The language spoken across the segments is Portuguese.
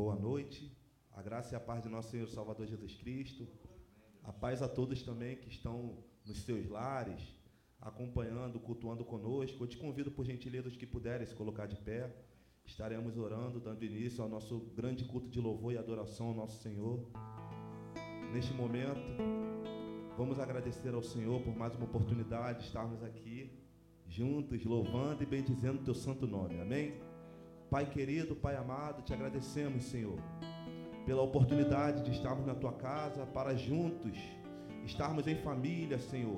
Boa noite. A graça e a paz de nosso Senhor Salvador Jesus Cristo. A paz a todos também que estão nos seus lares, acompanhando, cultuando conosco. Eu te convido, por gentileza, os que puderem se colocar de pé. Estaremos orando, dando início ao nosso grande culto de louvor e adoração ao nosso Senhor. Neste momento, vamos agradecer ao Senhor por mais uma oportunidade de estarmos aqui juntos, louvando e bendizendo o teu santo nome. Amém? Pai querido, Pai amado, te agradecemos, Senhor, pela oportunidade de estarmos na tua casa para juntos estarmos em família, Senhor,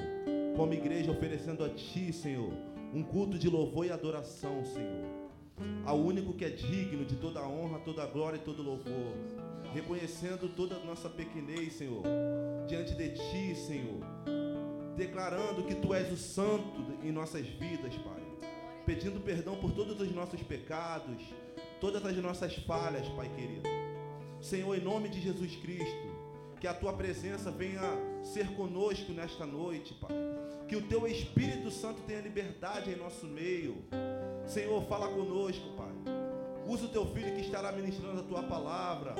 como igreja oferecendo a ti, Senhor, um culto de louvor e adoração, Senhor. Ao único que é digno de toda honra, toda glória e todo louvor, reconhecendo toda a nossa pequenez, Senhor, diante de ti, Senhor, declarando que tu és o santo em nossas vidas, Pai pedindo perdão por todos os nossos pecados, todas as nossas falhas, Pai querido. Senhor, em nome de Jesus Cristo, que a tua presença venha ser conosco nesta noite, Pai. Que o teu Espírito Santo tenha liberdade em nosso meio. Senhor, fala conosco, Pai. Usa o teu filho que estará ministrando a tua palavra.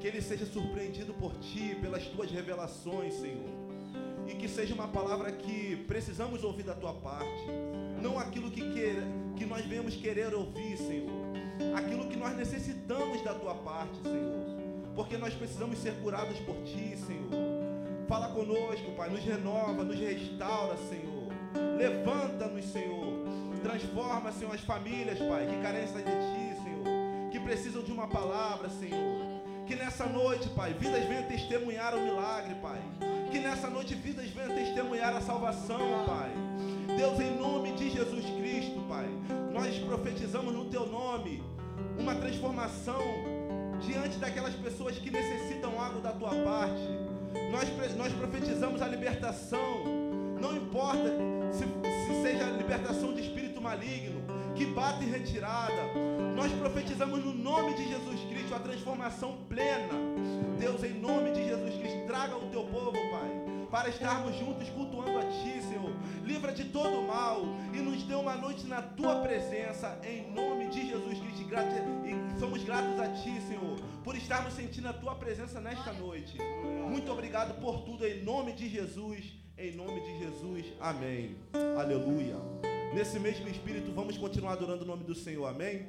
Que ele seja surpreendido por ti, pelas tuas revelações, Senhor e que seja uma palavra que precisamos ouvir da tua parte, não aquilo que, queira, que nós vemos querer ouvir, Senhor, aquilo que nós necessitamos da tua parte, Senhor, porque nós precisamos ser curados por ti, Senhor. Fala conosco, Pai, nos renova, nos restaura, Senhor. Levanta-nos, Senhor. Transforma, Senhor, as famílias, Pai, que carecem de ti, Senhor, que precisam de uma palavra, Senhor. Que nessa noite, Pai, vidas venham testemunhar o milagre, Pai. Que nessa noite vidas venham testemunhar a salvação, Pai. Deus, em nome de Jesus Cristo, Pai, nós profetizamos no Teu nome uma transformação diante daquelas pessoas que necessitam algo da Tua parte. Nós, nós profetizamos a libertação, não importa se, se seja a libertação de espírito maligno, que bate em retirada. Nós profetizamos no nome de Jesus Cristo a transformação plena. Deus, em nome de Jesus Cristo, traga o teu povo, Pai para estarmos juntos cultuando a Ti, Senhor. Livra de todo mal e nos dê uma noite na Tua presença, em nome de Jesus Cristo. E somos gratos a Ti, Senhor, por estarmos sentindo a Tua presença nesta noite. Muito obrigado por tudo, em nome de Jesus. Em nome de Jesus, amém. Aleluia. Nesse mesmo espírito, vamos continuar adorando o nome do Senhor, amém?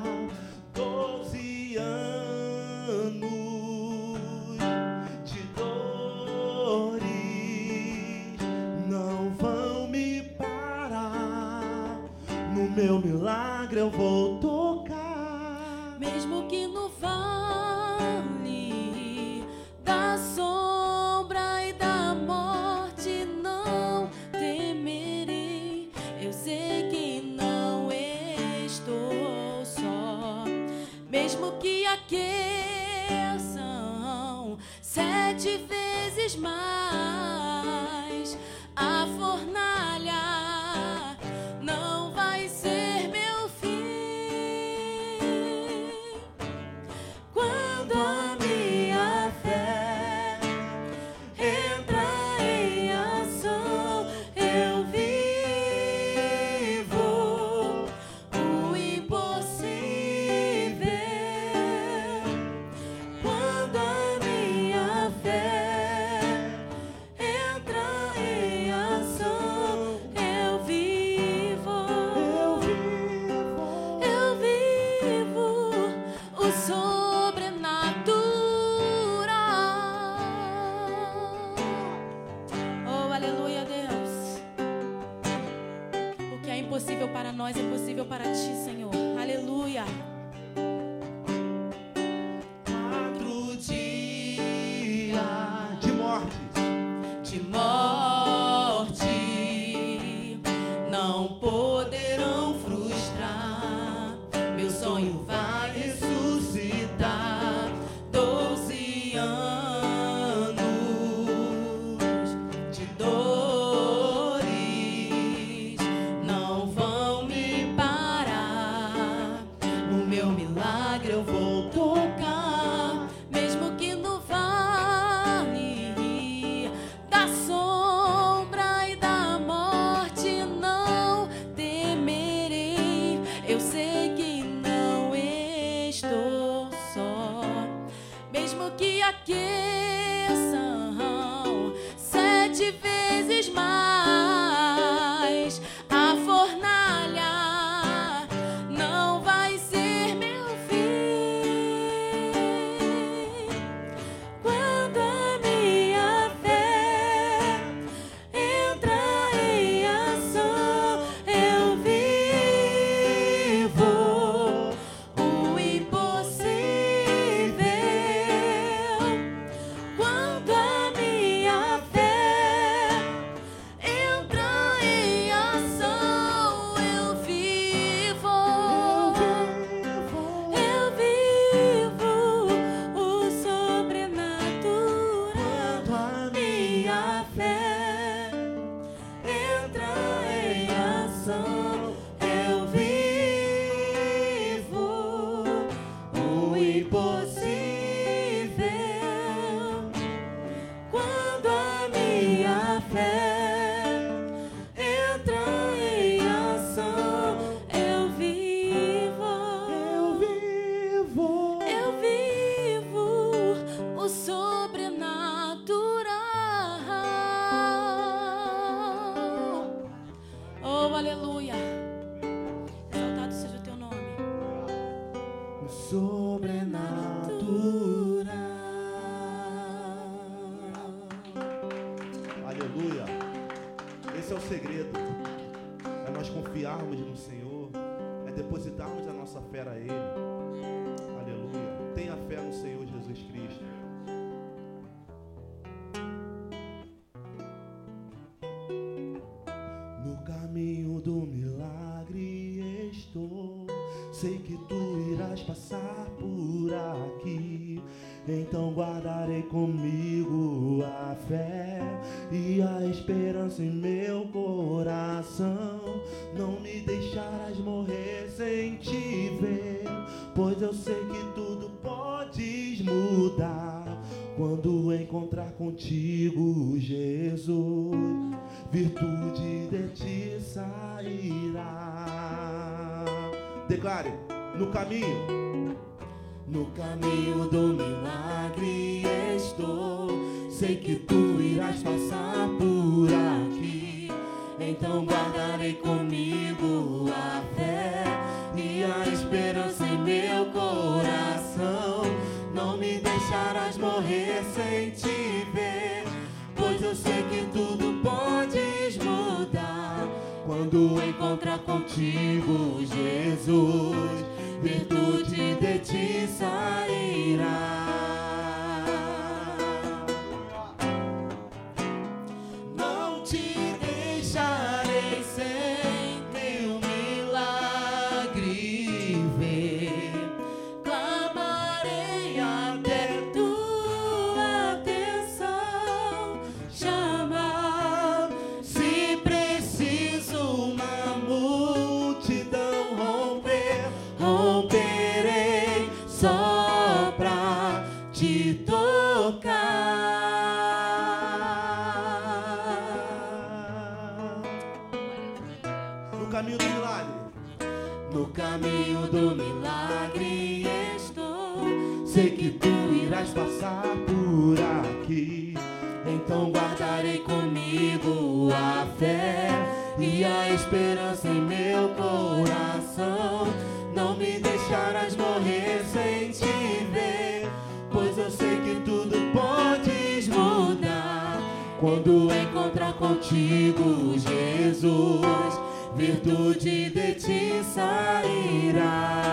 A fé e a esperança em meu coração. Não me deixarás morrer sem te ver, pois eu sei que tudo podes mudar. Quando encontrar contigo, Jesus, virtude de ti sairá.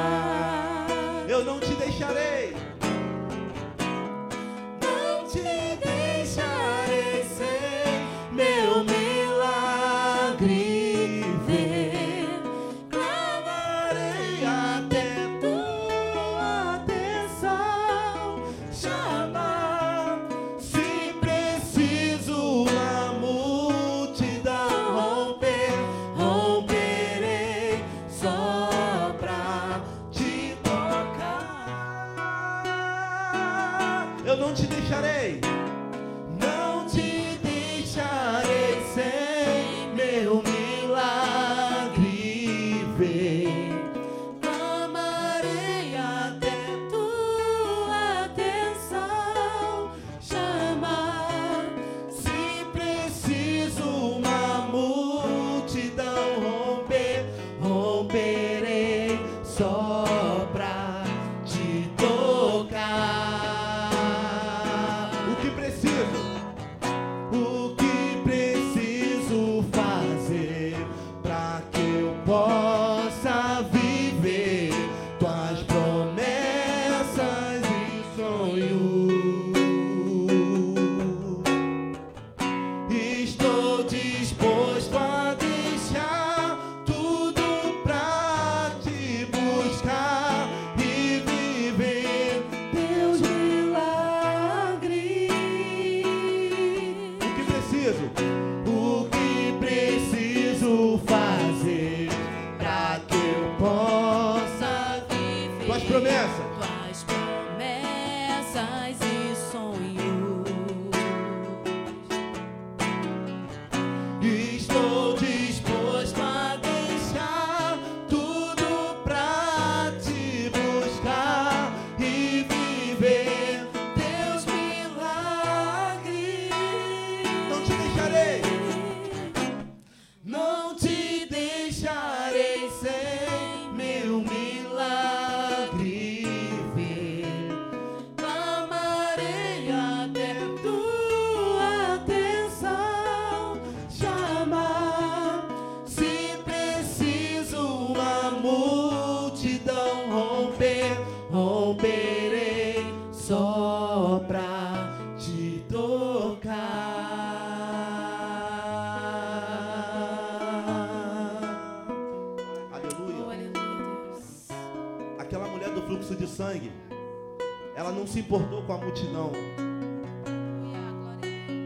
Eu não te deixarei.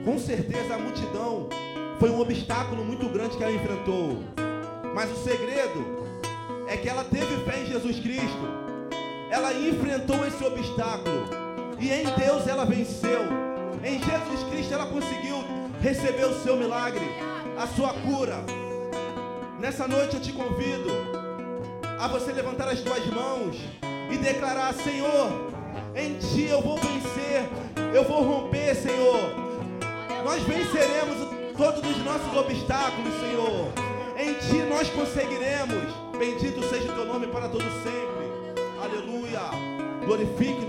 Com certeza a multidão foi um obstáculo muito grande que ela enfrentou. Mas o segredo é que ela teve fé em Jesus Cristo. Ela enfrentou esse obstáculo. E em Deus ela venceu. Em Jesus Cristo ela conseguiu receber o seu milagre, a sua cura. Nessa noite eu te convido a você levantar as duas mãos e declarar: Senhor, em Ti eu vou vencer, eu vou romper, Senhor. Nós venceremos todos os nossos obstáculos, Senhor. Em Ti nós conseguiremos. Bendito seja o Teu nome para todo sempre. Aleluia. Glorifique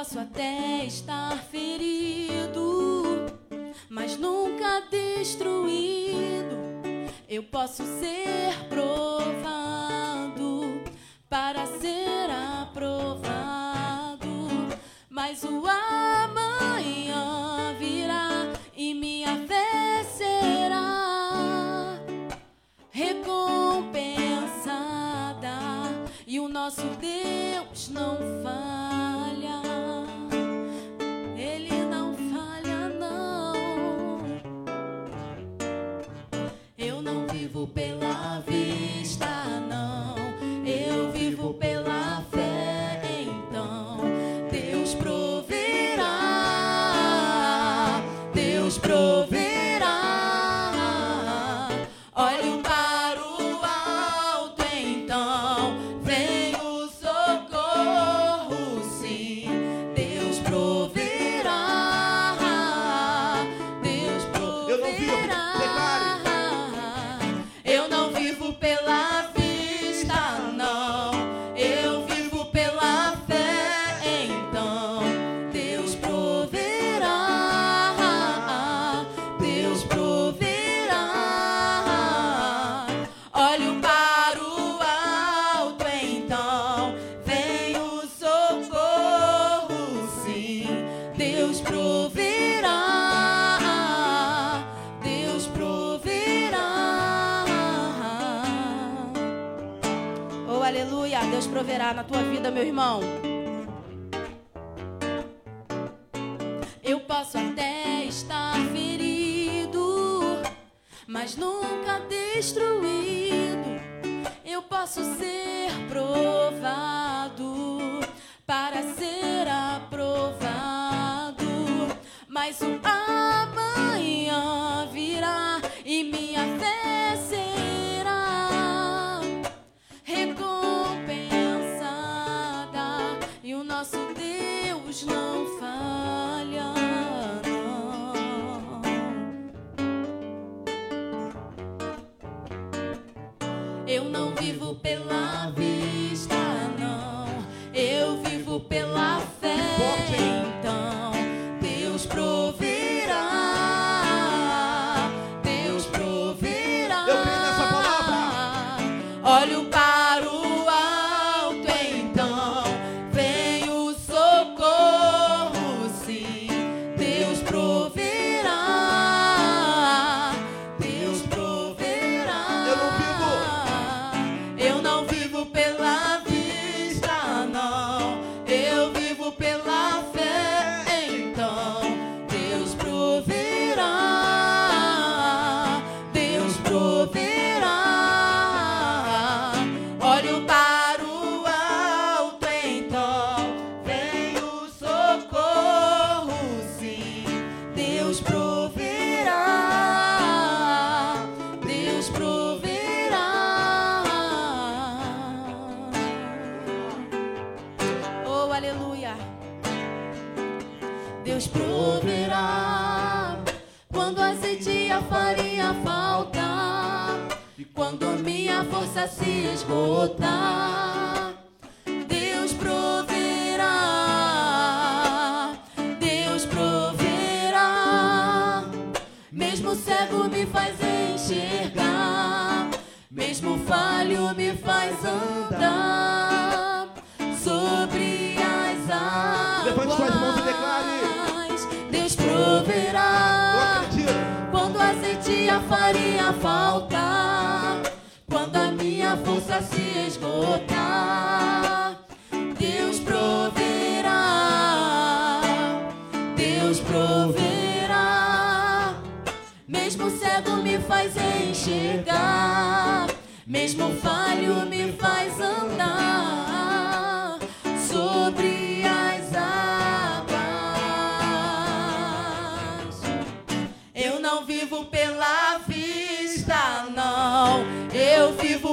posso até estar ferido, mas nunca destruído. Eu posso ser Na tua vida, meu irmão. Eu posso até estar ferido, mas nunca destruído.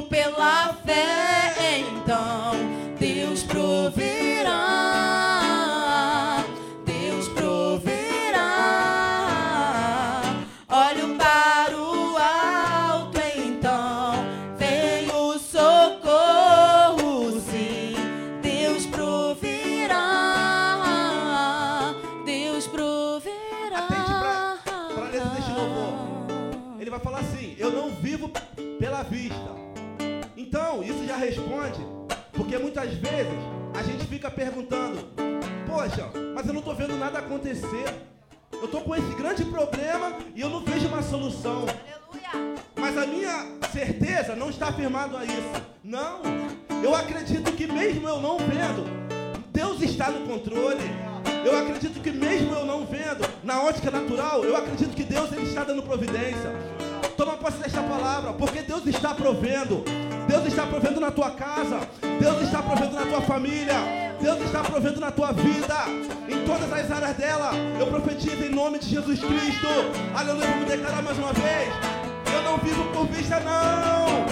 Pela fé, fica perguntando: Poxa, mas eu não estou vendo nada acontecer. Eu estou com esse grande problema e eu não vejo uma solução. Mas a minha certeza não está firmado a isso. Não. Eu acredito que mesmo eu não vendo, Deus está no controle. Eu acredito que mesmo eu não vendo, na ótica natural, eu acredito que Deus ele está dando providência. Toma posse desta palavra, porque Deus está provendo. Deus está provendo na tua casa. Deus está provendo na tua família. Deus está provendo na tua vida. Em todas as áreas dela. Eu profetizo em nome de Jesus Cristo. Aleluia. Vamos declarar mais uma vez. Eu não vivo por vista, não.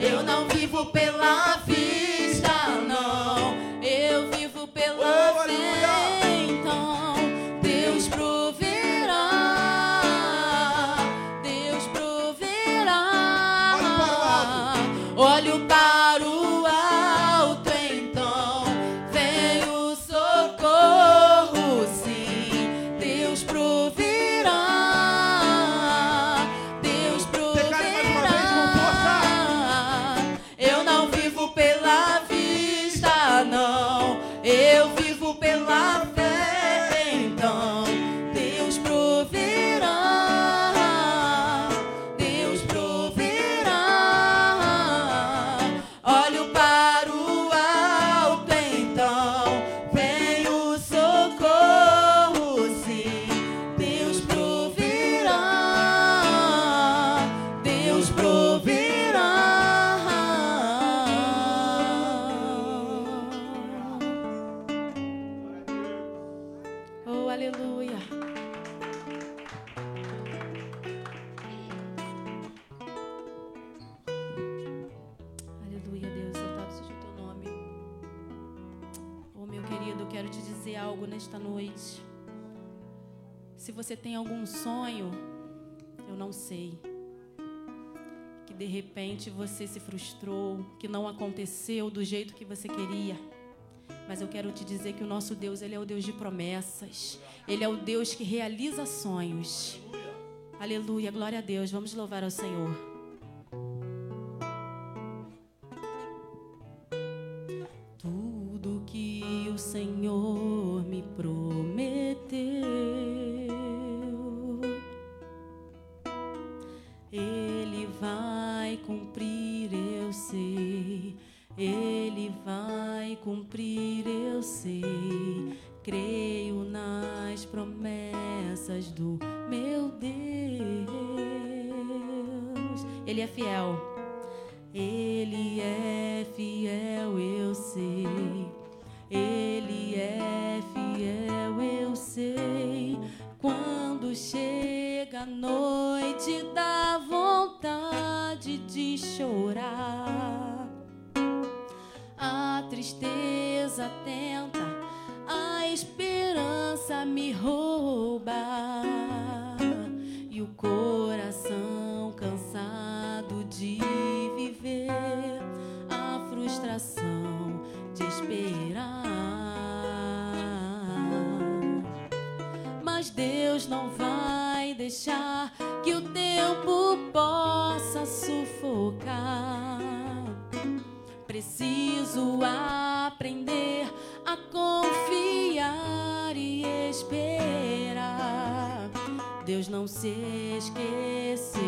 Eu não vivo pela vista, não. Eu vivo pela Oh, fé. Você tem algum sonho, eu não sei. Que de repente você se frustrou, que não aconteceu do jeito que você queria. Mas eu quero te dizer que o nosso Deus, ele é o Deus de promessas. Ele é o Deus que realiza sonhos. Aleluia, glória a Deus. Vamos louvar ao Senhor. Tudo que o Senhor me prometeu, Ele vai cumprir, eu sei. Ele vai cumprir, eu sei. Creio nas promessas do meu Deus. Ele é fiel. Ele é fiel, eu chorar. A tristeza tenta esperança me rouba e o coração cansado de viver a frustração de esperar. Mas Deus não vai deixar que o tempo possa sufocar. Preciso aprender a confiar e esperar. Deus não se esqueceu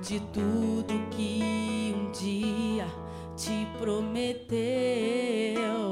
de tudo que um dia te prometeu.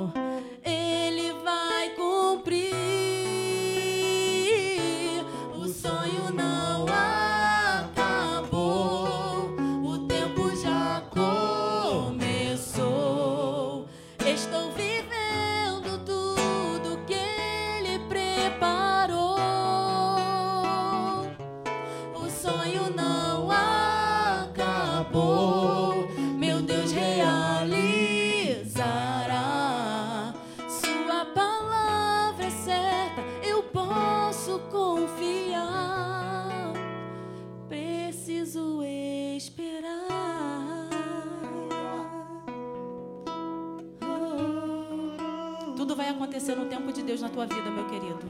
Deus na tua vida, meu querido.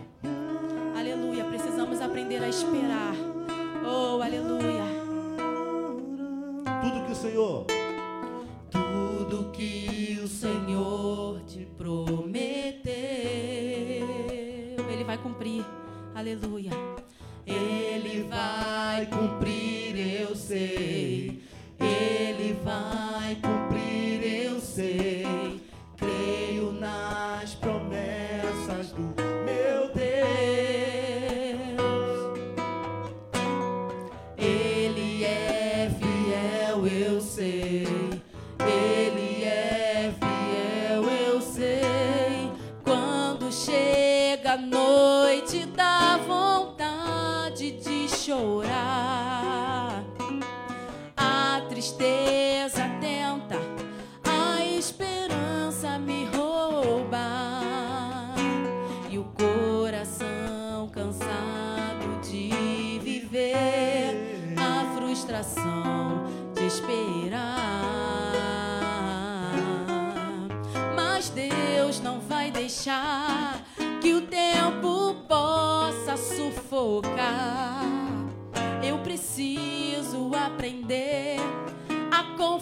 Aleluia. Precisamos aprender a esperar. Oh, aleluia. Tudo que o Senhor Tudo que o Senhor te prometeu, Ele vai cumprir. Aleluia. Ele vai cumprir, eu sei. Ele vai cumprir, tristeza tenta, a esperança me rouba. E o coração cansado de viver a frustração de esperar. Mas Deus não vai deixar que o tempo possa sufocar. Eu preciso aprender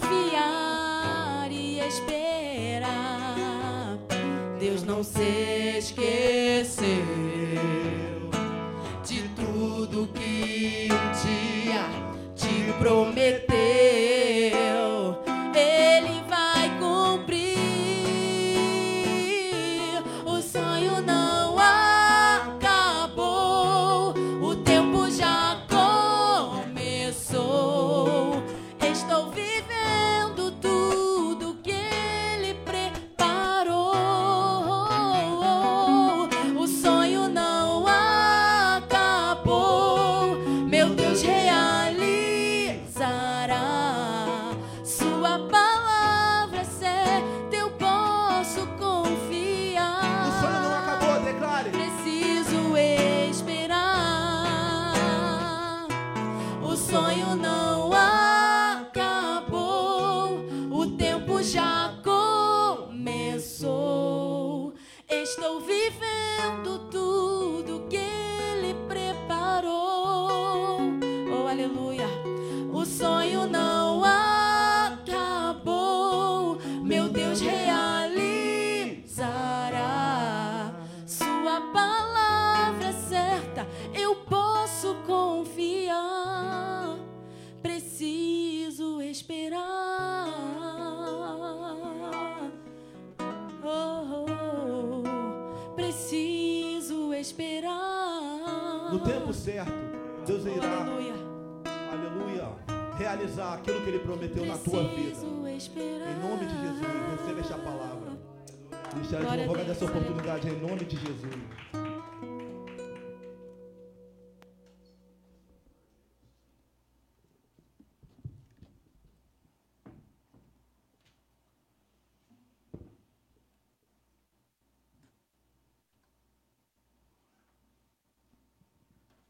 confiar e esperar. Deus não se esqueceu de tudo que um dia te prometeu. prometeu na tua vida. Em nome de Jesus, receba esta palavra. Ministério de louvor dessa oportunidade em nome de Jesus.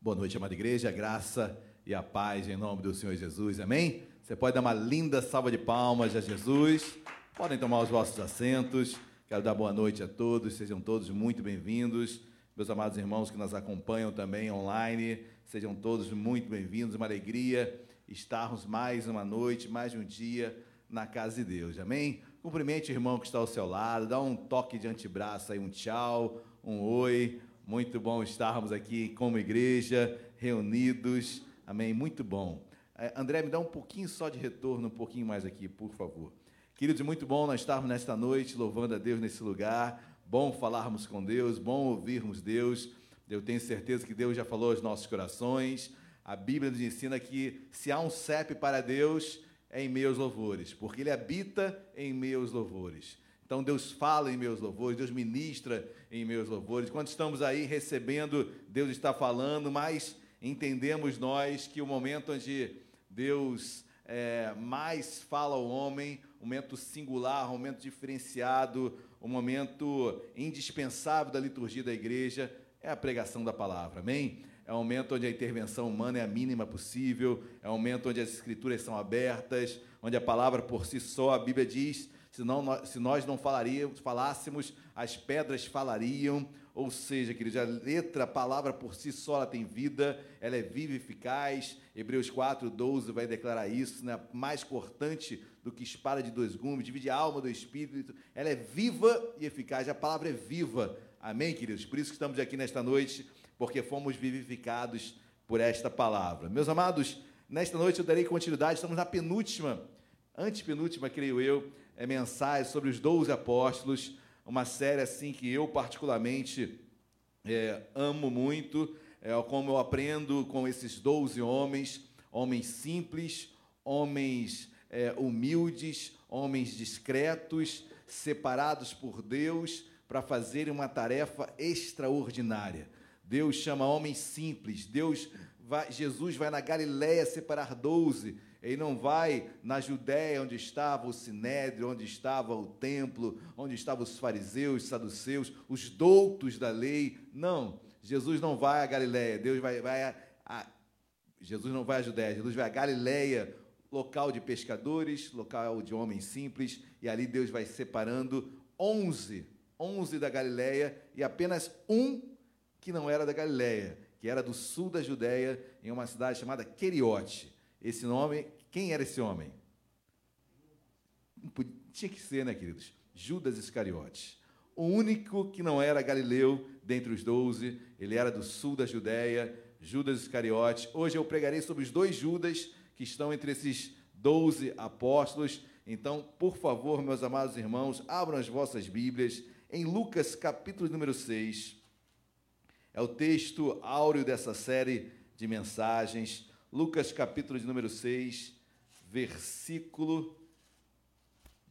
Boa noite, amada igreja, graça e a paz em nome do Senhor Jesus, amém? Você pode dar uma linda salva de palmas a Jesus, podem tomar os vossos assentos. Quero dar boa noite a todos, sejam todos muito bem-vindos. Meus amados irmãos que nos acompanham também online, sejam todos muito bem-vindos. Uma alegria estarmos mais uma noite, mais um dia na casa de Deus, amém? Cumprimente o irmão que está ao seu lado, dá um toque de antebraço aí, um tchau, um oi. Muito bom estarmos aqui como igreja, reunidos, amém? Muito bom. É, André, me dá um pouquinho só de retorno, um pouquinho mais aqui, por favor. Queridos, muito bom nós estarmos nesta noite louvando a Deus nesse lugar. Bom falarmos com Deus, bom ouvirmos Deus. Eu tenho certeza que Deus já falou aos nossos corações. A Bíblia nos ensina que se há um CEP para Deus, é em meus louvores, porque Ele habita em meus louvores. Então Deus fala em meus louvores, Deus ministra em meus louvores. Quando estamos aí recebendo, Deus está falando, mas entendemos nós que o momento onde Deus é, mais fala ao homem, um momento singular, um momento diferenciado, um momento indispensável da liturgia da igreja é a pregação da palavra, amém? É um momento onde a intervenção humana é a mínima possível, é um momento onde as escrituras são abertas, onde a palavra por si só, a Bíblia diz, se, não, se nós não falaríamos, falássemos, as pedras falariam, ou seja, queridos, a letra, a palavra por si só, ela tem vida, ela é viva e eficaz. Hebreus 4, 12 vai declarar isso, né? mais cortante do que espada de dois gumes, divide a alma do espírito. Ela é viva e eficaz, a palavra é viva. Amém, queridos? Por isso que estamos aqui nesta noite, porque fomos vivificados por esta palavra. Meus amados, nesta noite eu darei continuidade, estamos na penúltima, antepenúltima, creio eu, é mensagem sobre os doze apóstolos uma série assim que eu particularmente é, amo muito, é, como eu aprendo com esses 12 homens, homens simples, homens é, humildes, homens discretos, separados por Deus para fazerem uma tarefa extraordinária. Deus chama homens simples, Deus vai, Jesus vai na Galiléia separar doze ele não vai na Judéia, onde estava o sinédrio, onde estava o templo, onde estavam os fariseus, os saduceus, os doutos da lei. Não, Jesus não vai à Galiléia, Deus vai, vai a, a, Jesus não vai à Judéia, Jesus vai à Galiléia, local de pescadores, local de homens simples, e ali Deus vai separando onze, onze da Galiléia e apenas um que não era da Galiléia, que era do sul da Judéia, em uma cidade chamada Queriote. Esse nome, quem era esse homem? Tinha que ser, né, queridos? Judas Iscariotes. O único que não era galileu dentre os doze, ele era do sul da Judéia, Judas Iscariotes. Hoje eu pregarei sobre os dois Judas que estão entre esses doze apóstolos. Então, por favor, meus amados irmãos, abram as vossas Bíblias em Lucas capítulo número 6. É o texto áureo dessa série de mensagens. Lucas capítulo de número 6, versículo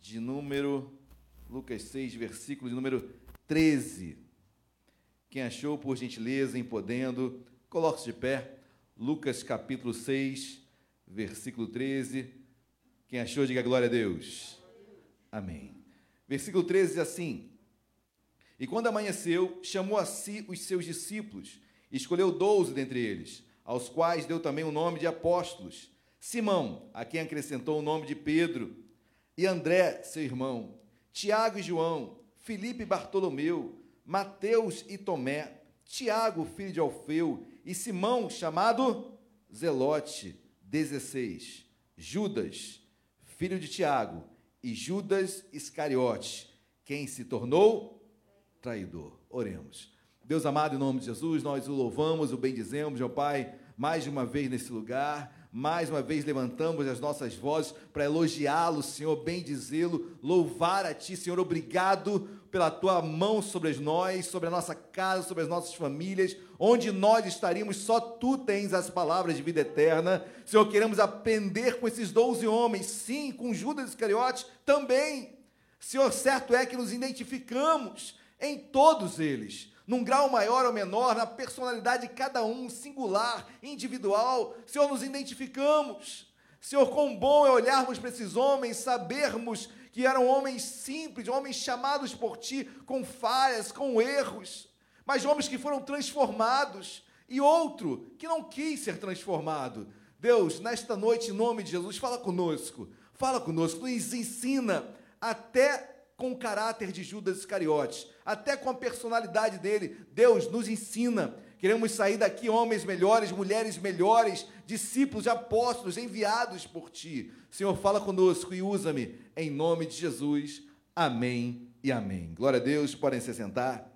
de número Lucas 6, versículo de número 13. Quem achou, por gentileza, em podendo, coloque-se de pé. Lucas capítulo 6, versículo 13. Quem achou, diga glória a Deus. Amém. Versículo 13 diz assim: E quando amanheceu, chamou a si os seus discípulos, e escolheu doze dentre eles aos quais deu também o nome de apóstolos. Simão, a quem acrescentou o nome de Pedro, e André, seu irmão, Tiago e João, Filipe e Bartolomeu, Mateus e Tomé, Tiago, filho de Alfeu, e Simão, chamado Zelote, 16, Judas, filho de Tiago, e Judas Iscariote, quem se tornou traidor. Oremos. Deus amado, em nome de Jesus, nós o louvamos, o bendizemos, meu Pai, mais uma vez nesse lugar. Mais uma vez levantamos as nossas vozes para elogiá-lo, Senhor, bendizê-lo, louvar a Ti, Senhor. Obrigado pela Tua mão sobre nós, sobre a nossa casa, sobre as nossas famílias. Onde nós estaríamos, só Tu tens as palavras de vida eterna. Senhor, queremos aprender com esses doze homens, sim, com Judas Iscariotes também. Senhor, certo é que nos identificamos em todos eles num grau maior ou menor, na personalidade de cada um, singular, individual. Senhor, nos identificamos. Senhor, quão bom é olharmos para esses homens, sabermos que eram homens simples, homens chamados por Ti com falhas, com erros, mas homens que foram transformados, e outro que não quis ser transformado. Deus, nesta noite, em nome de Jesus, fala conosco, fala conosco, nos ensina até com o caráter de Judas Iscariotes, até com a personalidade dele. Deus nos ensina. Queremos sair daqui homens melhores, mulheres melhores, discípulos, apóstolos enviados por ti. Senhor, fala conosco e usa-me em nome de Jesus. Amém e amém. Glória a Deus, podem se sentar.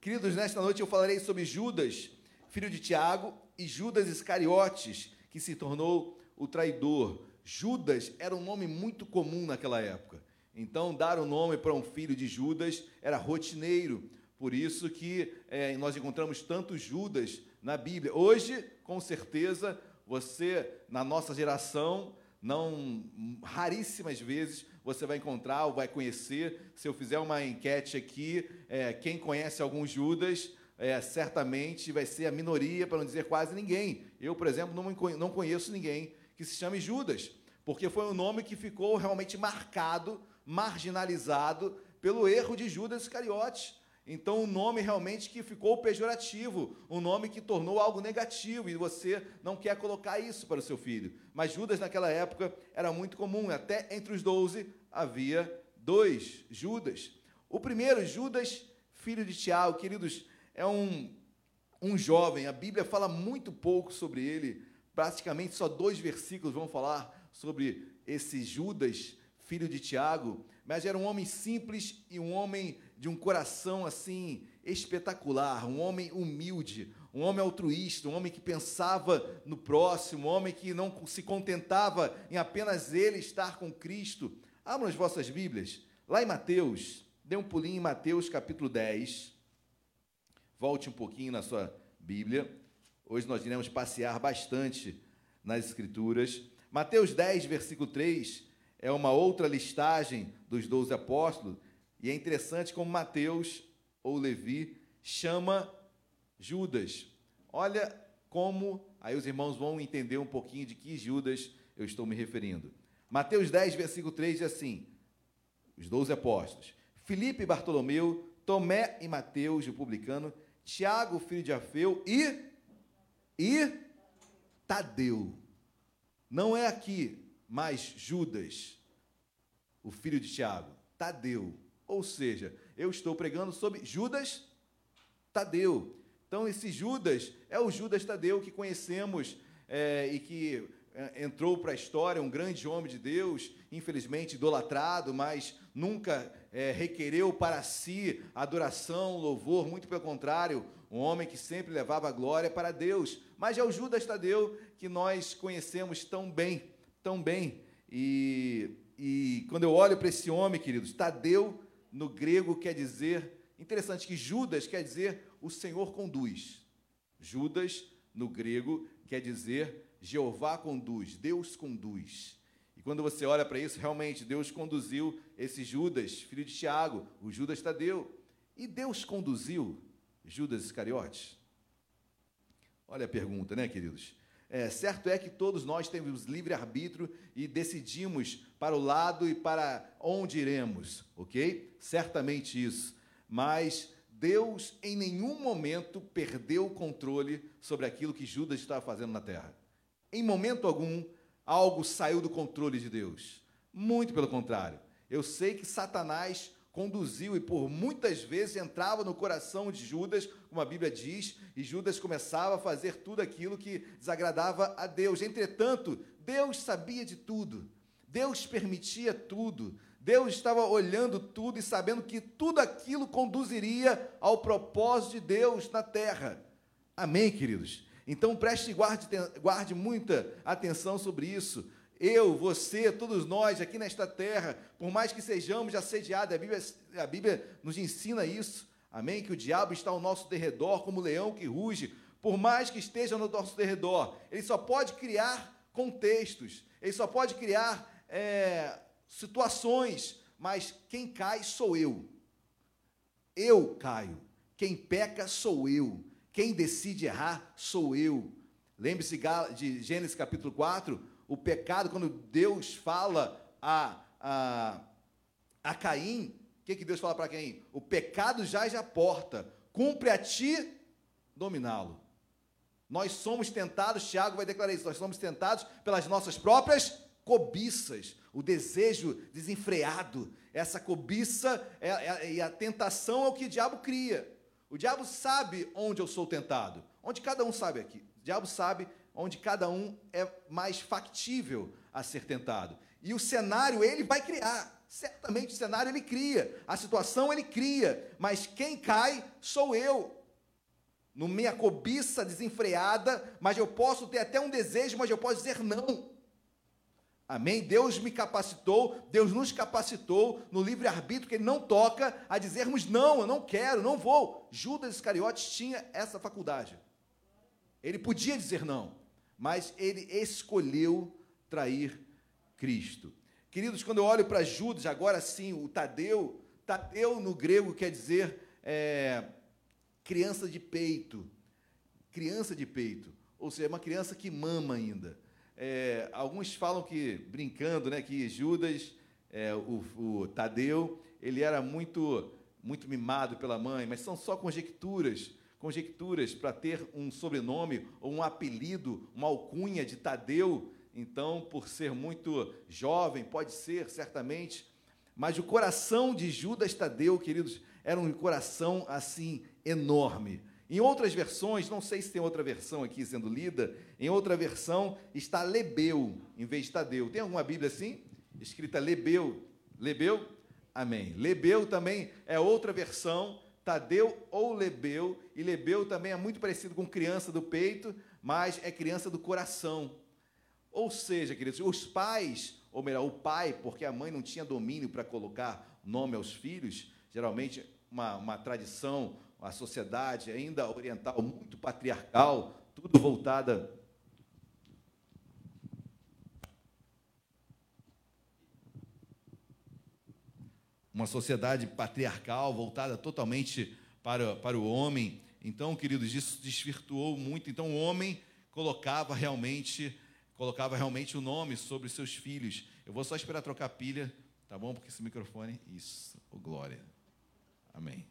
Queridos, nesta noite eu falarei sobre Judas, filho de Tiago, e Judas Iscariotes, que se tornou o traidor. Judas era um nome muito comum naquela época. Então, dar o nome para um filho de Judas era rotineiro. Por isso que é, nós encontramos tantos Judas na Bíblia. Hoje, com certeza, você, na nossa geração, não raríssimas vezes você vai encontrar ou vai conhecer. Se eu fizer uma enquete aqui, é, quem conhece algum Judas, é, certamente vai ser a minoria, para não dizer quase ninguém. Eu, por exemplo, não, não conheço ninguém que se chame Judas, porque foi um nome que ficou realmente marcado, marginalizado pelo erro de Judas Iscariotes. Então, um nome realmente que ficou pejorativo, um nome que tornou algo negativo, e você não quer colocar isso para o seu filho. Mas Judas, naquela época, era muito comum, até entre os doze havia dois Judas. O primeiro, Judas, filho de Tiago, queridos, é um, um jovem, a Bíblia fala muito pouco sobre ele, praticamente só dois versículos vão falar sobre esse Judas, filho de Tiago, mas era um homem simples e um homem de um coração assim espetacular, um homem humilde, um homem altruísta, um homem que pensava no próximo, um homem que não se contentava em apenas ele estar com Cristo. Abram as vossas Bíblias, lá em Mateus, dê um pulinho em Mateus capítulo 10. Volte um pouquinho na sua Bíblia. Hoje nós iremos passear bastante nas Escrituras. Mateus 10, versículo 3, é uma outra listagem dos doze apóstolos e é interessante como Mateus ou Levi chama Judas. Olha como aí os irmãos vão entender um pouquinho de que Judas eu estou me referindo. Mateus 10, versículo 3 diz assim: os doze apóstolos, Filipe e Bartolomeu, Tomé e Mateus, o publicano, Tiago, filho de Afeu, e e Tadeu. Não é aqui mais Judas, o filho de Tiago, Tadeu. Ou seja, eu estou pregando sobre Judas Tadeu. Então, esse Judas é o Judas Tadeu que conhecemos é, e que é, entrou para a história, um grande homem de Deus, infelizmente idolatrado, mas nunca é, requereu para si adoração, louvor, muito pelo contrário, um homem que sempre levava a glória para Deus. Mas é o Judas Tadeu que nós conhecemos tão bem, tão bem. E, e quando eu olho para esse homem, queridos, Tadeu no grego quer dizer, interessante que Judas quer dizer o Senhor conduz. Judas no grego quer dizer Jeová conduz, Deus conduz. E quando você olha para isso, realmente Deus conduziu esse Judas, filho de Tiago, o Judas Tadeu. E Deus conduziu Judas Iscariotes? Olha a pergunta, né, queridos? É, certo é que todos nós temos livre-arbítrio e decidimos para o lado e para onde iremos, ok? Certamente isso. Mas Deus em nenhum momento perdeu o controle sobre aquilo que Judas estava fazendo na terra. Em momento algum, algo saiu do controle de Deus. Muito pelo contrário. Eu sei que Satanás conduziu e por muitas vezes entrava no coração de Judas, como a Bíblia diz, e Judas começava a fazer tudo aquilo que desagradava a Deus. Entretanto, Deus sabia de tudo. Deus permitia tudo. Deus estava olhando tudo e sabendo que tudo aquilo conduziria ao propósito de Deus na terra. Amém, queridos? Então preste e guarde, guarde muita atenção sobre isso eu, você, todos nós aqui nesta terra, por mais que sejamos assediados, a Bíblia, a Bíblia nos ensina isso, amém? Que o diabo está ao nosso derredor como leão que ruge, por mais que esteja no nosso derredor, ele só pode criar contextos, ele só pode criar é, situações, mas quem cai sou eu. Eu caio. Quem peca sou eu. Quem decide errar sou eu. Lembre-se de Gênesis capítulo 4, o pecado, quando Deus fala a, a, a Caim, o que, que Deus fala para Caim? O pecado é a porta, cumpre a ti dominá-lo. Nós somos tentados, Tiago vai declarar isso, nós somos tentados pelas nossas próprias cobiças, o desejo desenfreado, essa cobiça é, é, e a tentação é o que o diabo cria. O diabo sabe onde eu sou tentado, onde cada um sabe aqui. O diabo sabe onde cada um é mais factível a ser tentado. E o cenário ele vai criar. Certamente o cenário ele cria, a situação ele cria, mas quem cai sou eu. No minha cobiça desenfreada, mas eu posso ter até um desejo, mas eu posso dizer não. Amém? Deus me capacitou, Deus nos capacitou no livre-arbítrio, que Ele não toca a dizermos não, eu não quero, não vou. Judas Iscariotes tinha essa faculdade. Ele podia dizer não, mas ele escolheu trair Cristo. Queridos, quando eu olho para Judas, agora sim, o Tadeu, Tadeu no grego quer dizer é, criança de peito. Criança de peito. Ou seja, uma criança que mama ainda. É, alguns falam que, brincando, né, que Judas, é, o, o Tadeu, ele era muito, muito mimado pela mãe, mas são só conjecturas conjecturas para ter um sobrenome ou um apelido, uma alcunha de Tadeu, então, por ser muito jovem, pode ser, certamente, mas o coração de Judas Tadeu, queridos, era um coração assim enorme. Em outras versões, não sei se tem outra versão aqui sendo lida, em outra versão está Lebeu em vez de Tadeu. Tem alguma Bíblia assim? Escrita Lebeu. Lebeu? Amém. Lebeu também é outra versão, Tadeu ou Lebeu, e Lebeu também é muito parecido com criança do peito, mas é criança do coração. Ou seja, queridos, os pais, ou melhor, o pai, porque a mãe não tinha domínio para colocar nome aos filhos, geralmente uma, uma tradição, uma sociedade ainda oriental, muito patriarcal, tudo voltada uma sociedade patriarcal voltada totalmente para, para o homem. Então, queridos, isso desvirtuou muito. Então, o homem colocava realmente colocava realmente o nome sobre os seus filhos. Eu vou só esperar trocar pilha, tá bom? Porque esse microfone, isso, oh, glória. Amém.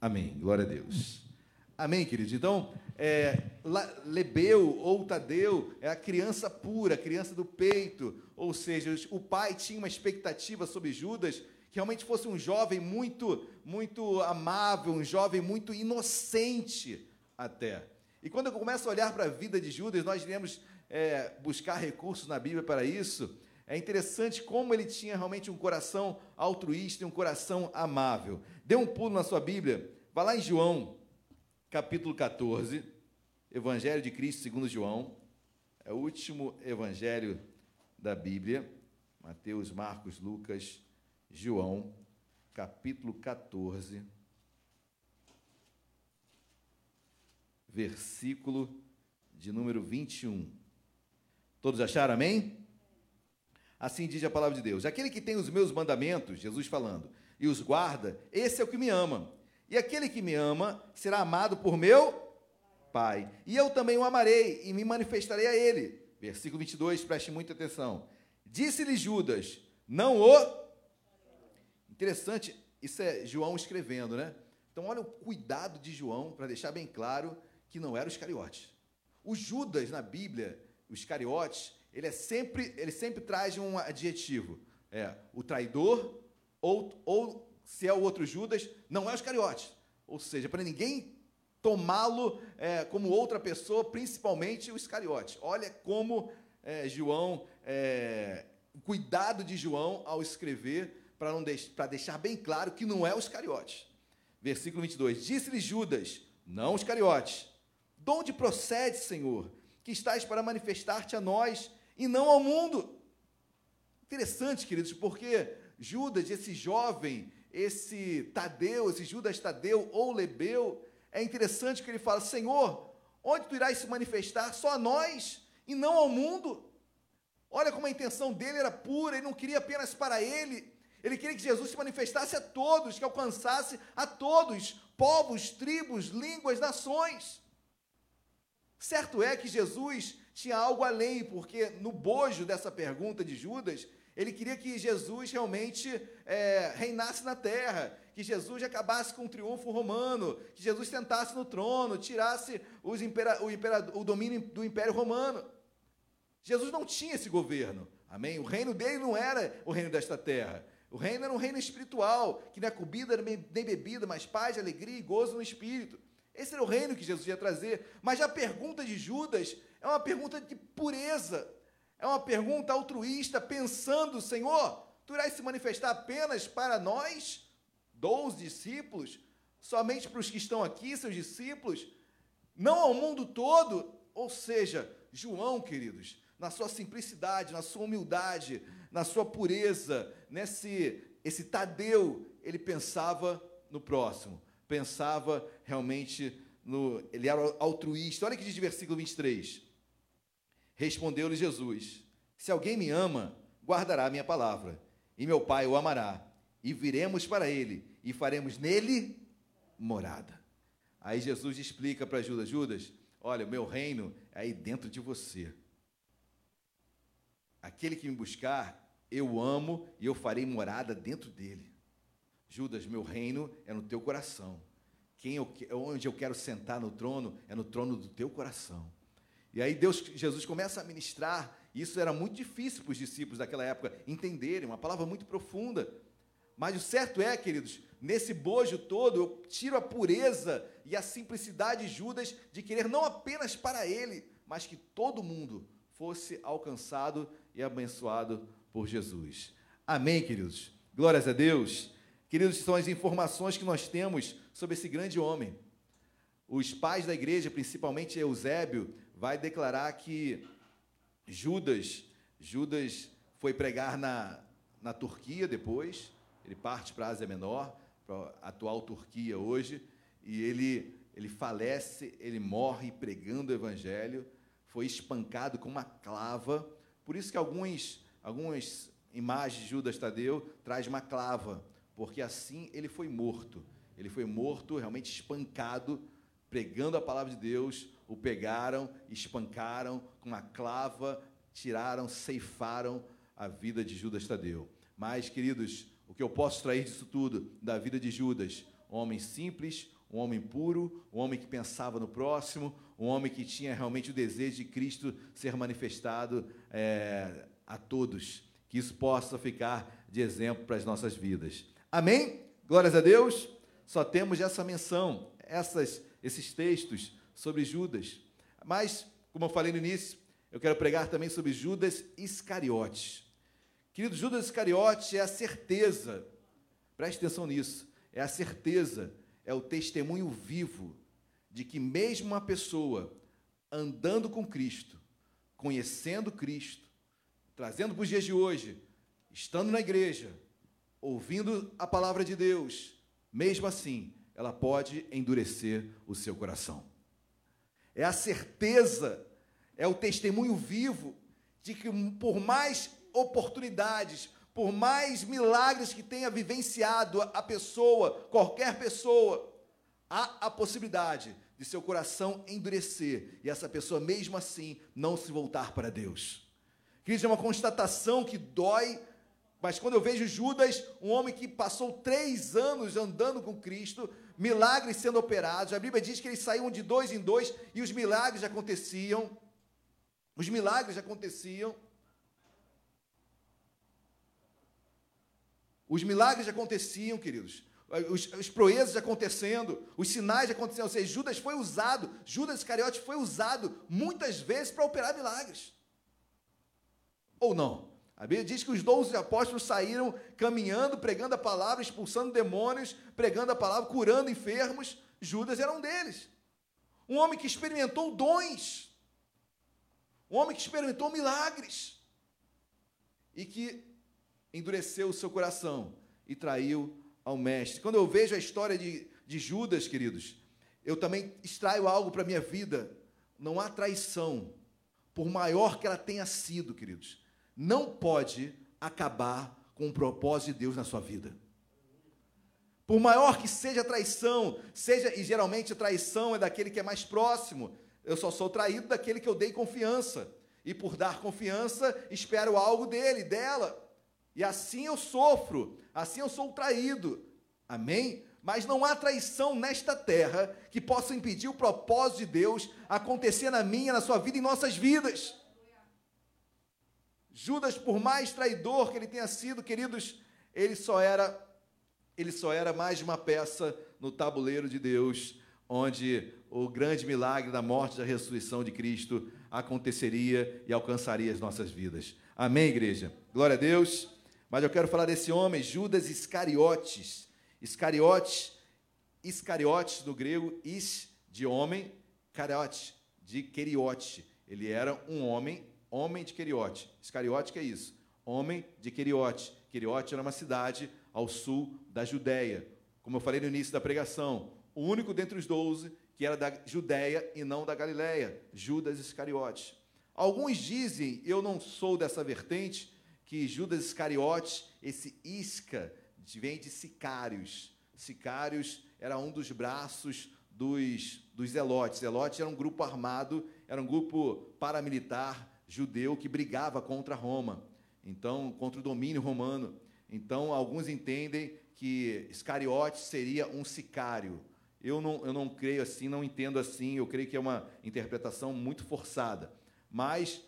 Amém. Glória a Deus. Amém, queridos. Então, é, Lebeu ou Tadeu é a criança pura, a criança do peito. Ou seja, o pai tinha uma expectativa sobre Judas que realmente fosse um jovem muito, muito amável, um jovem muito inocente até. E quando eu começo a olhar para a vida de Judas, nós iremos é, buscar recursos na Bíblia para isso. É interessante como ele tinha realmente um coração altruísta e um coração amável. Dê um pulo na sua Bíblia, vá lá em João, capítulo 14, Evangelho de Cristo segundo João. É o último evangelho da Bíblia. Mateus, Marcos, Lucas, João, capítulo 14. versículo de número 21. Todos acharam, amém? Assim diz a palavra de Deus: Aquele que tem os meus mandamentos, Jesus falando, e os guarda, esse é o que me ama. E aquele que me ama será amado por meu Pai. E eu também o amarei e me manifestarei a ele. Versículo 22, preste muita atenção. Disse-lhe Judas: Não o. Interessante, isso é João escrevendo, né? Então, olha o cuidado de João para deixar bem claro que não era o Iscariotes. O Judas na Bíblia, o Iscariotes, ele é sempre, ele sempre traz um adjetivo. É o traidor, ou, ou se é o outro Judas, não é o Iscariotes. Ou seja, para ninguém tomá-lo é, como outra pessoa, principalmente o Iscariote. Olha como é, João, é, cuidado de João ao escrever, para deix deixar bem claro que não é o Iscariote. Versículo 22. Disse-lhe Judas, não os Cariotes, de onde procede, Senhor, que estás para manifestar-te a nós e não ao mundo? Interessante, queridos, porque Judas, esse jovem, esse Tadeu, esse Judas Tadeu ou Lebeu, é interessante que ele fala: Senhor, onde tu irás se manifestar? Só a nós e não ao mundo. Olha como a intenção dele era pura, ele não queria apenas para ele, ele queria que Jesus se manifestasse a todos, que alcançasse a todos, povos, tribos, línguas, nações. Certo é que Jesus tinha algo além, porque no bojo dessa pergunta de Judas, Ele queria que Jesus realmente é, reinasse na terra, que Jesus acabasse com o triunfo romano, que Jesus sentasse no trono, tirasse impera, o, o domínio do Império Romano. Jesus não tinha esse governo, amém? O reino dele não era o reino desta terra. O reino era um reino espiritual, que não é comida nem bebida, mas paz, alegria e gozo no espírito. Esse era o reino que Jesus ia trazer. Mas a pergunta de Judas é uma pergunta de pureza, é uma pergunta altruísta, pensando, Senhor, tu irás se manifestar apenas para nós, dois discípulos, somente para os que estão aqui, seus discípulos, não ao mundo todo. Ou seja, João, queridos, na sua simplicidade, na sua humildade, na sua pureza, nesse esse Tadeu, ele pensava no próximo, pensava realmente no. Ele era altruísta. Olha que diz versículo 23. Respondeu-lhe Jesus: Se alguém me ama, guardará a minha palavra, e meu Pai o amará, e viremos para ele, e faremos nele morada. Aí Jesus explica para Judas: Judas, olha, o meu reino é aí dentro de você. Aquele que me buscar, eu amo e eu farei morada dentro dele. Judas, meu reino é no teu coração. Quem eu, onde eu quero sentar no trono é no trono do teu coração. E aí Deus, Jesus começa a ministrar. Isso era muito difícil para os discípulos daquela época entenderem, uma palavra muito profunda. Mas o certo é, queridos, nesse bojo todo, eu tiro a pureza e a simplicidade de Judas de querer não apenas para ele, mas que todo mundo fosse alcançado e abençoado por Jesus. Amém, queridos? Glórias a Deus. Queridos, são as informações que nós temos sobre esse grande homem. Os pais da igreja, principalmente Eusébio, vai declarar que Judas, Judas foi pregar na, na Turquia depois, ele parte para a Ásia Menor, para a atual Turquia hoje, e ele, ele falece, ele morre pregando o evangelho, foi espancado com uma clava, por isso que alguns, algumas imagens de Judas Tadeu traz uma clava, porque assim ele foi morto. Ele foi morto, realmente espancado, pregando a palavra de Deus, o pegaram, espancaram com uma clava, tiraram, ceifaram a vida de Judas Tadeu. Mas, queridos, o que eu posso extrair disso tudo, da vida de Judas? Um homem simples, um homem puro, um homem que pensava no próximo, um homem que tinha realmente o desejo de Cristo ser manifestado é, a todos. Que isso possa ficar de exemplo para as nossas vidas. Amém? Glórias a Deus. Só temos essa menção, essas, esses textos sobre Judas. Mas, como eu falei no início, eu quero pregar também sobre Judas Iscariotes. Querido, Judas Iscariotes é a certeza, preste atenção nisso, é a certeza, é o testemunho vivo de que mesmo uma pessoa andando com Cristo, conhecendo Cristo, trazendo para os dias de hoje, estando na igreja, ouvindo a palavra de Deus, mesmo assim, ela pode endurecer o seu coração. É a certeza, é o testemunho vivo de que por mais oportunidades, por mais milagres que tenha vivenciado a pessoa, qualquer pessoa, há a possibilidade de seu coração endurecer e essa pessoa, mesmo assim, não se voltar para Deus. Queridos, é uma constatação que dói, mas quando eu vejo Judas, um homem que passou três anos andando com Cristo, milagres sendo operados. A Bíblia diz que eles saíam de dois em dois e os milagres aconteciam. Os milagres aconteciam. Os milagres aconteciam, queridos. Os, os proezas acontecendo, os sinais acontecendo. Ou seja, Judas foi usado, Judas Iscariote foi usado muitas vezes para operar milagres. Ou não? A Bíblia diz que os doze apóstolos saíram caminhando, pregando a palavra, expulsando demônios, pregando a palavra, curando enfermos. Judas era um deles. Um homem que experimentou dons. Um homem que experimentou milagres. E que endureceu o seu coração e traiu ao mestre. Quando eu vejo a história de, de Judas, queridos, eu também extraio algo para a minha vida. Não há traição, por maior que ela tenha sido, queridos não pode acabar com o propósito de Deus na sua vida. Por maior que seja a traição, seja, e geralmente a traição é daquele que é mais próximo, eu só sou traído daquele que eu dei confiança. E por dar confiança, espero algo dele, dela. E assim eu sofro, assim eu sou traído. Amém? Mas não há traição nesta terra que possa impedir o propósito de Deus acontecer na minha, na sua vida e em nossas vidas. Judas, por mais traidor que ele tenha sido, queridos, ele só era ele só era mais uma peça no tabuleiro de Deus, onde o grande milagre da morte e da ressurreição de Cristo aconteceria e alcançaria as nossas vidas. Amém, igreja? Glória a Deus. Mas eu quero falar desse homem, Judas Iscariotes. Iscariotes, Iscariotes no grego, is de homem, cariote, de queriote. Ele era um homem, homem de queriote. Iscariote que é isso? Homem de queriote. Queriote era uma cidade ao sul da Judéia. Como eu falei no início da pregação, o único dentre os doze que era da Judéia e não da Galiléia, Judas Iscariote. Alguns dizem, eu não sou dessa vertente, que Judas Iscariotes, esse isca, vem de sicários. Sicários era um dos braços dos, dos zelotes. Zelotes era um grupo armado, era um grupo paramilitar judeu que brigava contra Roma, então contra o domínio romano. Então alguns entendem que Iscariotes seria um sicário. Eu não, eu não creio assim, não entendo assim, eu creio que é uma interpretação muito forçada. Mas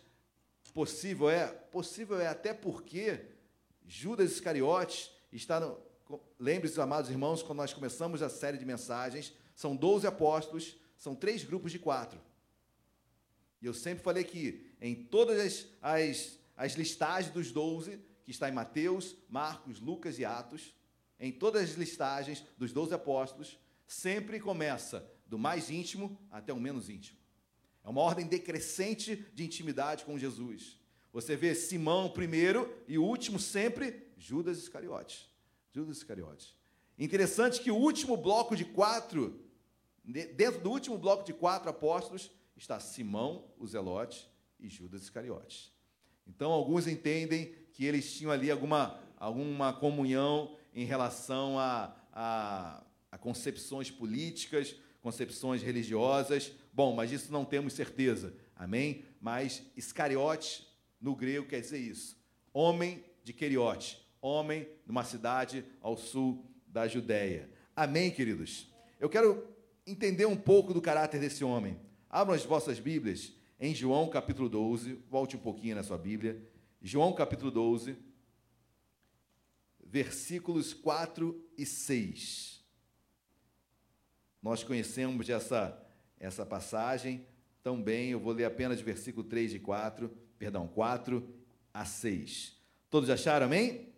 Possível é? Possível é até porque Judas Iscariotes está no. Lembre-se, amados irmãos, quando nós começamos a série de mensagens, são 12 apóstolos, são três grupos de quatro. E eu sempre falei que em todas as, as, as listagens dos 12, que está em Mateus, Marcos, Lucas e Atos, em todas as listagens dos 12 apóstolos, sempre começa do mais íntimo até o menos íntimo. É uma ordem decrescente de intimidade com Jesus. Você vê Simão primeiro e o último sempre Judas Iscariotes. Judas Iscariotes. Interessante que o último bloco de quatro, dentro do último bloco de quatro apóstolos, está Simão, o Zelote, e Judas Iscariotes. Então, alguns entendem que eles tinham ali alguma, alguma comunhão em relação a, a, a concepções políticas, concepções religiosas. Bom, mas isso não temos certeza. Amém? Mas Iscariote, no grego, quer dizer isso. Homem de Queriote. Homem numa cidade ao sul da Judéia. Amém, queridos? Eu quero entender um pouco do caráter desse homem. Abram as vossas Bíblias em João capítulo 12. Volte um pouquinho na sua Bíblia. João capítulo 12, versículos 4 e 6. Nós conhecemos essa, essa passagem tão bem, eu vou ler apenas versículo 3 e 4, perdão, 4 a 6. Todos acharam, amém?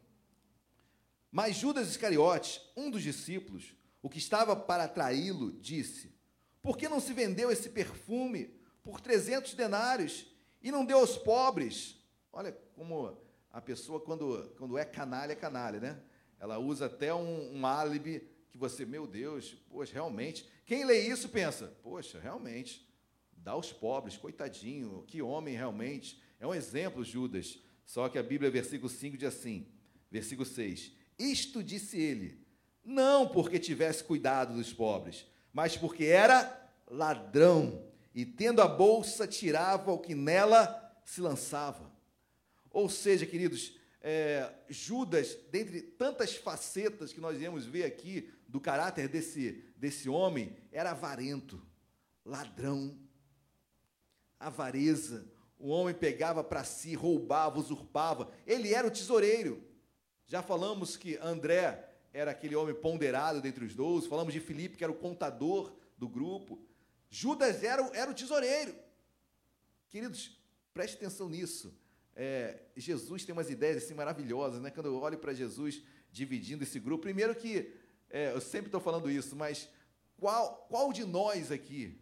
Mas Judas Iscariotes, um dos discípulos, o que estava para traí-lo, disse: Por que não se vendeu esse perfume por 300 denários e não deu aos pobres? Olha como a pessoa, quando, quando é canalha, é canalha, né? Ela usa até um, um álibi que você, meu Deus, poxa, realmente. Quem lê isso pensa, poxa, realmente, dá aos pobres, coitadinho, que homem realmente. É um exemplo, Judas. Só que a Bíblia, versículo 5, diz assim, versículo 6: Isto disse ele, não porque tivesse cuidado dos pobres, mas porque era ladrão, e tendo a bolsa, tirava o que nela se lançava. Ou seja, queridos, é, Judas, dentre tantas facetas que nós iremos ver aqui do caráter desse, desse homem, era avarento, ladrão, avareza. O homem pegava para si, roubava, usurpava. Ele era o tesoureiro. Já falamos que André era aquele homem ponderado dentre os doze. Falamos de Filipe, que era o contador do grupo. Judas era, era o tesoureiro. Queridos, preste atenção nisso. É, Jesus tem umas ideias assim maravilhosas, né? Quando eu olho para Jesus dividindo esse grupo, primeiro que é, eu sempre estou falando isso, mas qual, qual de nós aqui,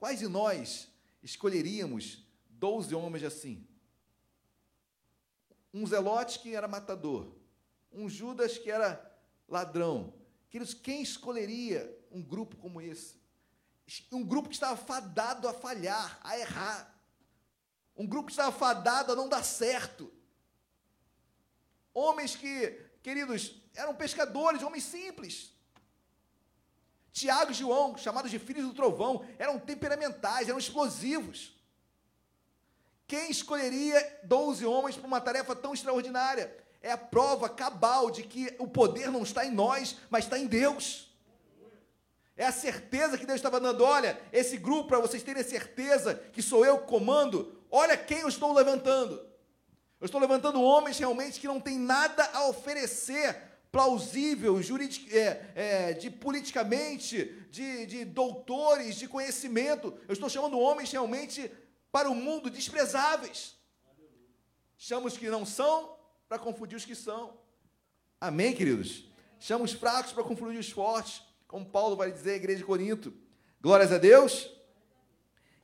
quais de nós escolheríamos 12 homens assim? Um Zelote que era matador, um Judas que era ladrão. Queridos, quem escolheria um grupo como esse? Um grupo que estava fadado a falhar, a errar. Um grupo que estava fadado a não dar certo. Homens que, queridos, eram pescadores, homens simples. Tiago e João, chamados de filhos do trovão, eram temperamentais, eram explosivos. Quem escolheria 12 homens para uma tarefa tão extraordinária? É a prova cabal de que o poder não está em nós, mas está em Deus. É a certeza que Deus estava dando. Olha, esse grupo, para vocês terem certeza que sou eu que comando, olha quem eu estou levantando. Eu estou levantando homens realmente que não têm nada a oferecer plausível, juridic, é, é, de politicamente, de, de doutores, de conhecimento. Eu estou chamando homens realmente para o mundo desprezáveis. Chamo os que não são para confundir os que são. Amém, queridos? Chama os fracos para confundir os fortes, como Paulo vai dizer à igreja de Corinto. Glórias a Deus.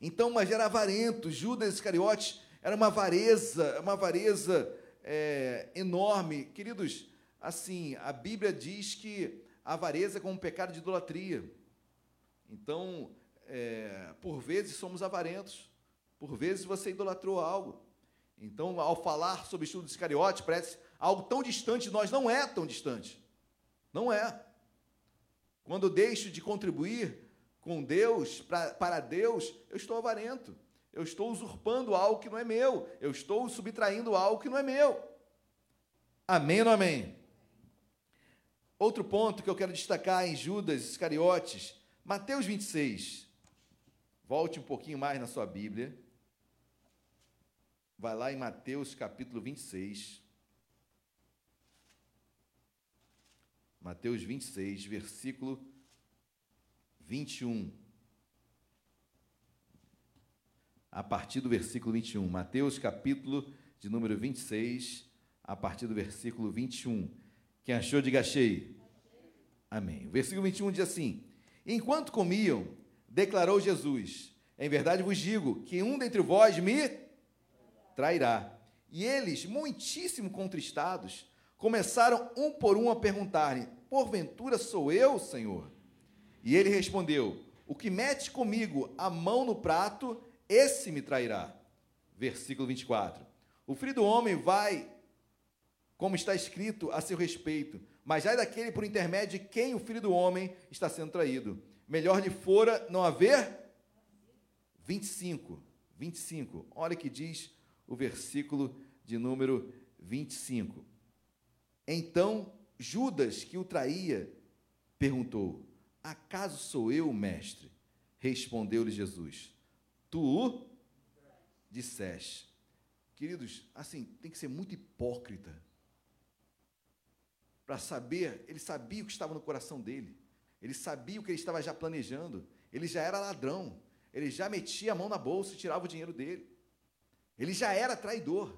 Então, mas era avarento, Judas Iscariotes era uma avareza, uma avareza é, enorme. Queridos, assim, a Bíblia diz que a avareza é como um pecado de idolatria. Então, é, por vezes somos avarentos, por vezes você idolatrou algo. Então, ao falar sobre o estudo Iscariote, parece algo tão distante de nós, não é tão distante. Não é. Quando deixo de contribuir com Deus, pra, para Deus, eu estou avarento. Eu estou usurpando algo que não é meu. Eu estou subtraindo algo que não é meu. Amém ou amém? Outro ponto que eu quero destacar em Judas Iscariotes, Mateus 26. Volte um pouquinho mais na sua Bíblia. Vai lá em Mateus capítulo 26. Mateus 26, versículo 21. A partir do versículo 21. Mateus capítulo de número 26, a partir do versículo 21. Quem achou, diga achei. Amém. O versículo 21 diz assim: Enquanto comiam, declarou Jesus: Em verdade vos digo que um dentre vós me trairá. E eles, muitíssimo contristados, começaram um por um a perguntar-lhe: Porventura sou eu, Senhor? E ele respondeu: O que mete comigo a mão no prato, esse me trairá. Versículo 24. O filho do homem vai, como está escrito a seu respeito, mas ai daquele por intermédio de quem o filho do homem está sendo traído. Melhor lhe fora não haver 25. 25. Olha que diz o versículo de número 25. Então Judas, que o traía, perguntou: Acaso sou eu, mestre? Respondeu-lhe Jesus: Tu o disseste. Queridos, assim, tem que ser muito hipócrita para saber, ele sabia o que estava no coração dele, ele sabia o que ele estava já planejando, ele já era ladrão, ele já metia a mão na bolsa e tirava o dinheiro dele. Ele já era traidor.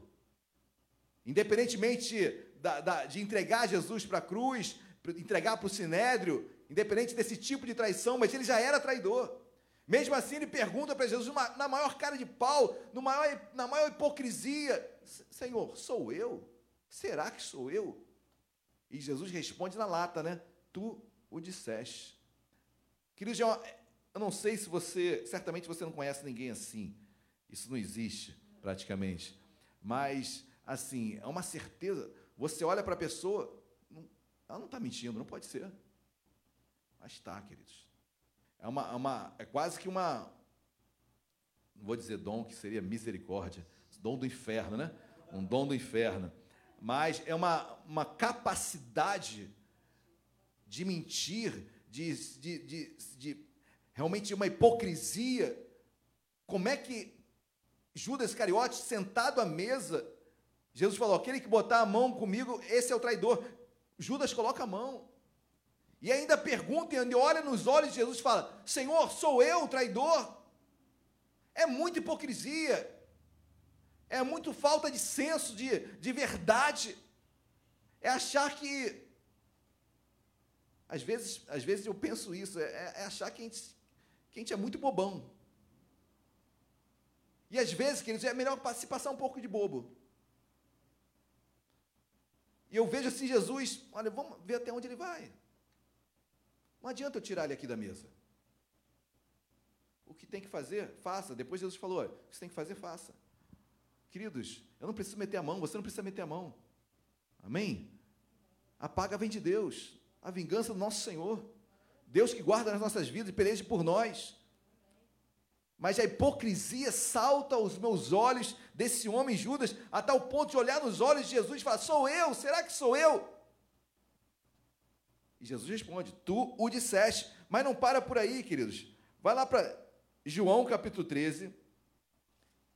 Independentemente da, da, de entregar Jesus para a cruz, entregar para o sinédrio, independente desse tipo de traição, mas ele já era traidor. Mesmo assim, ele pergunta para Jesus, numa, na maior cara de pau, maior, na maior hipocrisia: Senhor, sou eu? Será que sou eu? E Jesus responde na lata, né? Tu o disseste. Queridos, eu não sei se você, certamente você não conhece ninguém assim. Isso não existe praticamente. Mas, assim, é uma certeza. Você olha para a pessoa, ela não está mentindo, não pode ser. Mas está, queridos. É, uma, é uma, é quase que uma. Não vou dizer dom, que seria misericórdia. Dom do inferno, né? Um dom do inferno. Mas é uma, uma capacidade de mentir, de, de, de, de realmente uma hipocrisia. Como é que Judas Iscariote, sentado à mesa, Jesus falou: aquele que botar a mão comigo, esse é o traidor. Judas coloca a mão. E ainda pergunta e olha nos olhos de Jesus e fala: Senhor, sou eu o traidor? É muita hipocrisia. É muito falta de senso de, de verdade. É achar que. Às vezes, às vezes eu penso isso, é, é achar que a, gente, que a gente é muito bobão. E às vezes, queridos, é melhor se passar um pouco de bobo. E eu vejo assim Jesus, olha, vamos ver até onde ele vai. Não adianta eu tirar ele aqui da mesa. O que tem que fazer, faça. Depois Jesus falou: o que você tem que fazer, faça. Queridos, eu não preciso meter a mão, você não precisa meter a mão. Amém? A paga vem de Deus, a vingança do nosso Senhor. Deus que guarda as nossas vidas e peleja por nós. Mas a hipocrisia salta aos meus olhos desse homem Judas, a tal ponto de olhar nos olhos de Jesus e falar: Sou eu? Será que sou eu? E Jesus responde: Tu o disseste. Mas não para por aí, queridos. Vai lá para João capítulo 13.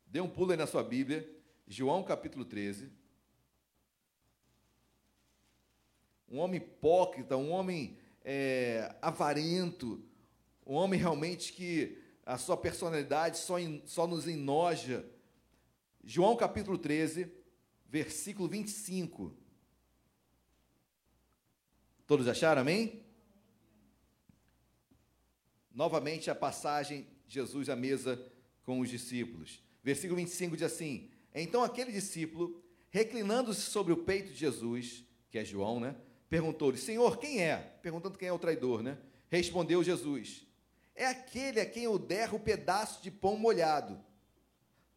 Dê um pulo aí na sua Bíblia. João capítulo 13. Um homem hipócrita, um homem é, avarento, um homem realmente que a sua personalidade só, in, só nos enoja. João capítulo 13, versículo 25. Todos acharam, amém? Novamente a passagem, Jesus à mesa com os discípulos. Versículo 25 diz assim: Então aquele discípulo, reclinando-se sobre o peito de Jesus, que é João, né? Perguntou-lhe: Senhor, quem é? Perguntando quem é o traidor, né? Respondeu Jesus: É aquele a quem eu der o pedaço de pão molhado.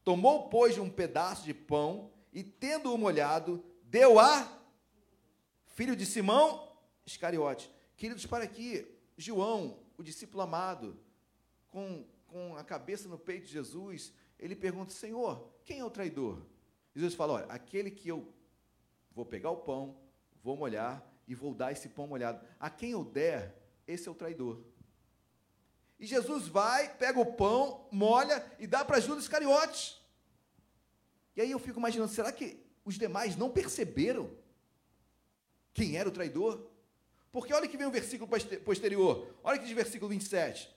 Tomou, pois, um pedaço de pão e, tendo-o molhado, deu a filho de Simão Iscariote. Queridos, para aqui, João, o discípulo amado, com, com a cabeça no peito de Jesus, ele pergunta: Senhor, quem é o traidor? Jesus fala: Olha, aquele que eu vou pegar o pão, vou molhar e vou dar esse pão molhado. A quem eu der, esse é o traidor. E Jesus vai, pega o pão, molha e dá para Judas Iscariotes. E aí eu fico imaginando: será que os demais não perceberam quem era o traidor? Porque olha que vem o versículo posterior. Olha que diz versículo 27.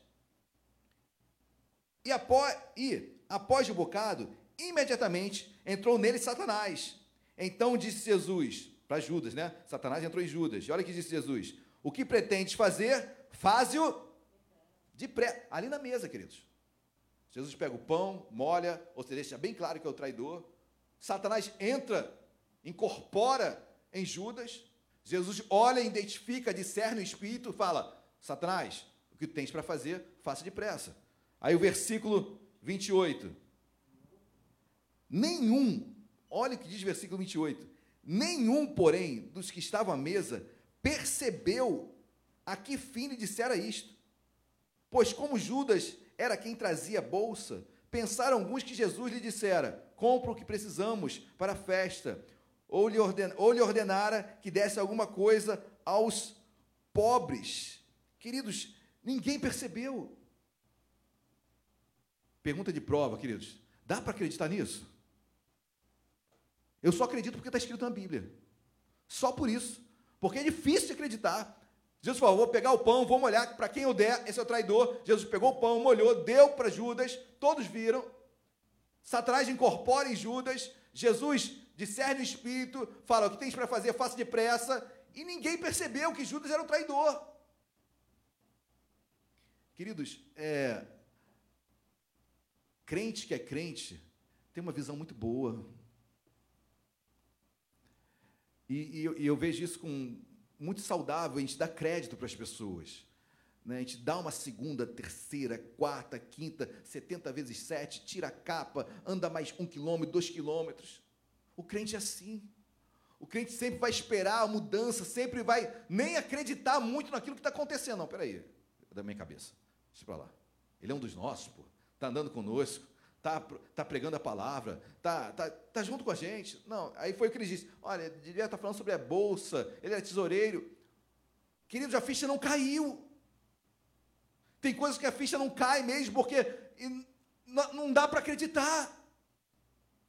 E após, e, após o bocado, imediatamente entrou nele Satanás. Então disse Jesus, para Judas, né? Satanás entrou em Judas. E olha que disse Jesus: O que pretendes fazer, faze-o de pré. Ali na mesa, queridos. Jesus pega o pão, molha, ou seja, deixa bem claro que é o traidor. Satanás entra, incorpora em Judas. Jesus olha, identifica, discerne o espírito, fala: Satanás, o que tens para fazer, faça depressa. Aí o versículo 28. Nenhum, olha o que diz o versículo 28. Nenhum, porém, dos que estavam à mesa percebeu a que fim lhe dissera isto. Pois, como Judas era quem trazia a bolsa, pensaram alguns que Jesus lhe dissera: Compra o que precisamos para a festa ou lhe, ou lhe ordenara que desse alguma coisa aos pobres. Queridos, ninguém percebeu. Pergunta de prova, queridos. Dá para acreditar nisso? Eu só acredito porque está escrito na Bíblia. Só por isso. Porque é difícil de acreditar. Jesus falou: vou pegar o pão, vou molhar, para quem eu der, esse é o traidor. Jesus pegou o pão, molhou, deu para Judas, todos viram. Satanás incorpora em Judas. Jesus discerne o espírito, fala: o que tens para fazer, faça depressa. E ninguém percebeu que Judas era o traidor. Queridos, é, crente que é crente tem uma visão muito boa. E, e, eu, e eu vejo isso com muito saudável, a gente dá crédito para as pessoas. Né? A gente dá uma segunda, terceira, quarta, quinta, 70 vezes sete, tira a capa, anda mais um quilômetro, dois quilômetros. O crente é assim. O crente sempre vai esperar a mudança, sempre vai nem acreditar muito naquilo que está acontecendo. Não, peraí, é da minha cabeça. Deixa para lá. Ele é um dos nossos, pô. Está andando conosco, está tá pregando a palavra, está tá, tá junto com a gente. Não, aí foi o que ele disse. Olha, devia estar tá falando sobre a bolsa, ele é tesoureiro. Queridos, a ficha não caiu. Tem coisas que a ficha não cai mesmo, porque não dá para acreditar.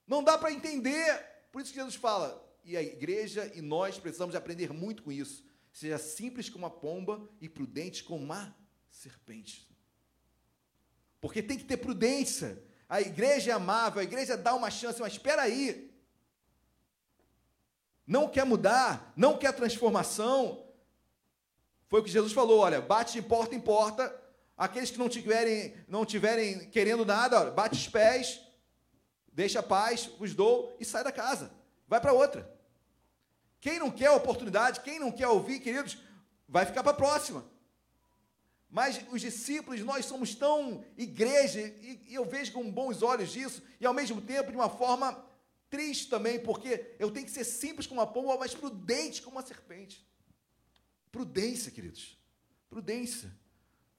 Não dá para entender. Por isso que Jesus fala, e a igreja e nós precisamos aprender muito com isso. Seja simples como uma pomba e prudente como uma serpente. Porque tem que ter prudência. A igreja é amável, a igreja dá uma chance, mas espera aí. Não quer mudar, não quer transformação. Foi o que Jesus falou, olha, bate de porta em porta. Aqueles que não tiverem, não tiverem querendo nada, olha, bate os pés deixa a paz, os dou e sai da casa. Vai para outra. Quem não quer oportunidade, quem não quer ouvir, queridos, vai ficar para a próxima. Mas os discípulos, nós somos tão igreja, e eu vejo com bons olhos isso, e ao mesmo tempo de uma forma triste também, porque eu tenho que ser simples como uma pomba, mas prudente como uma serpente. Prudência, queridos. Prudência.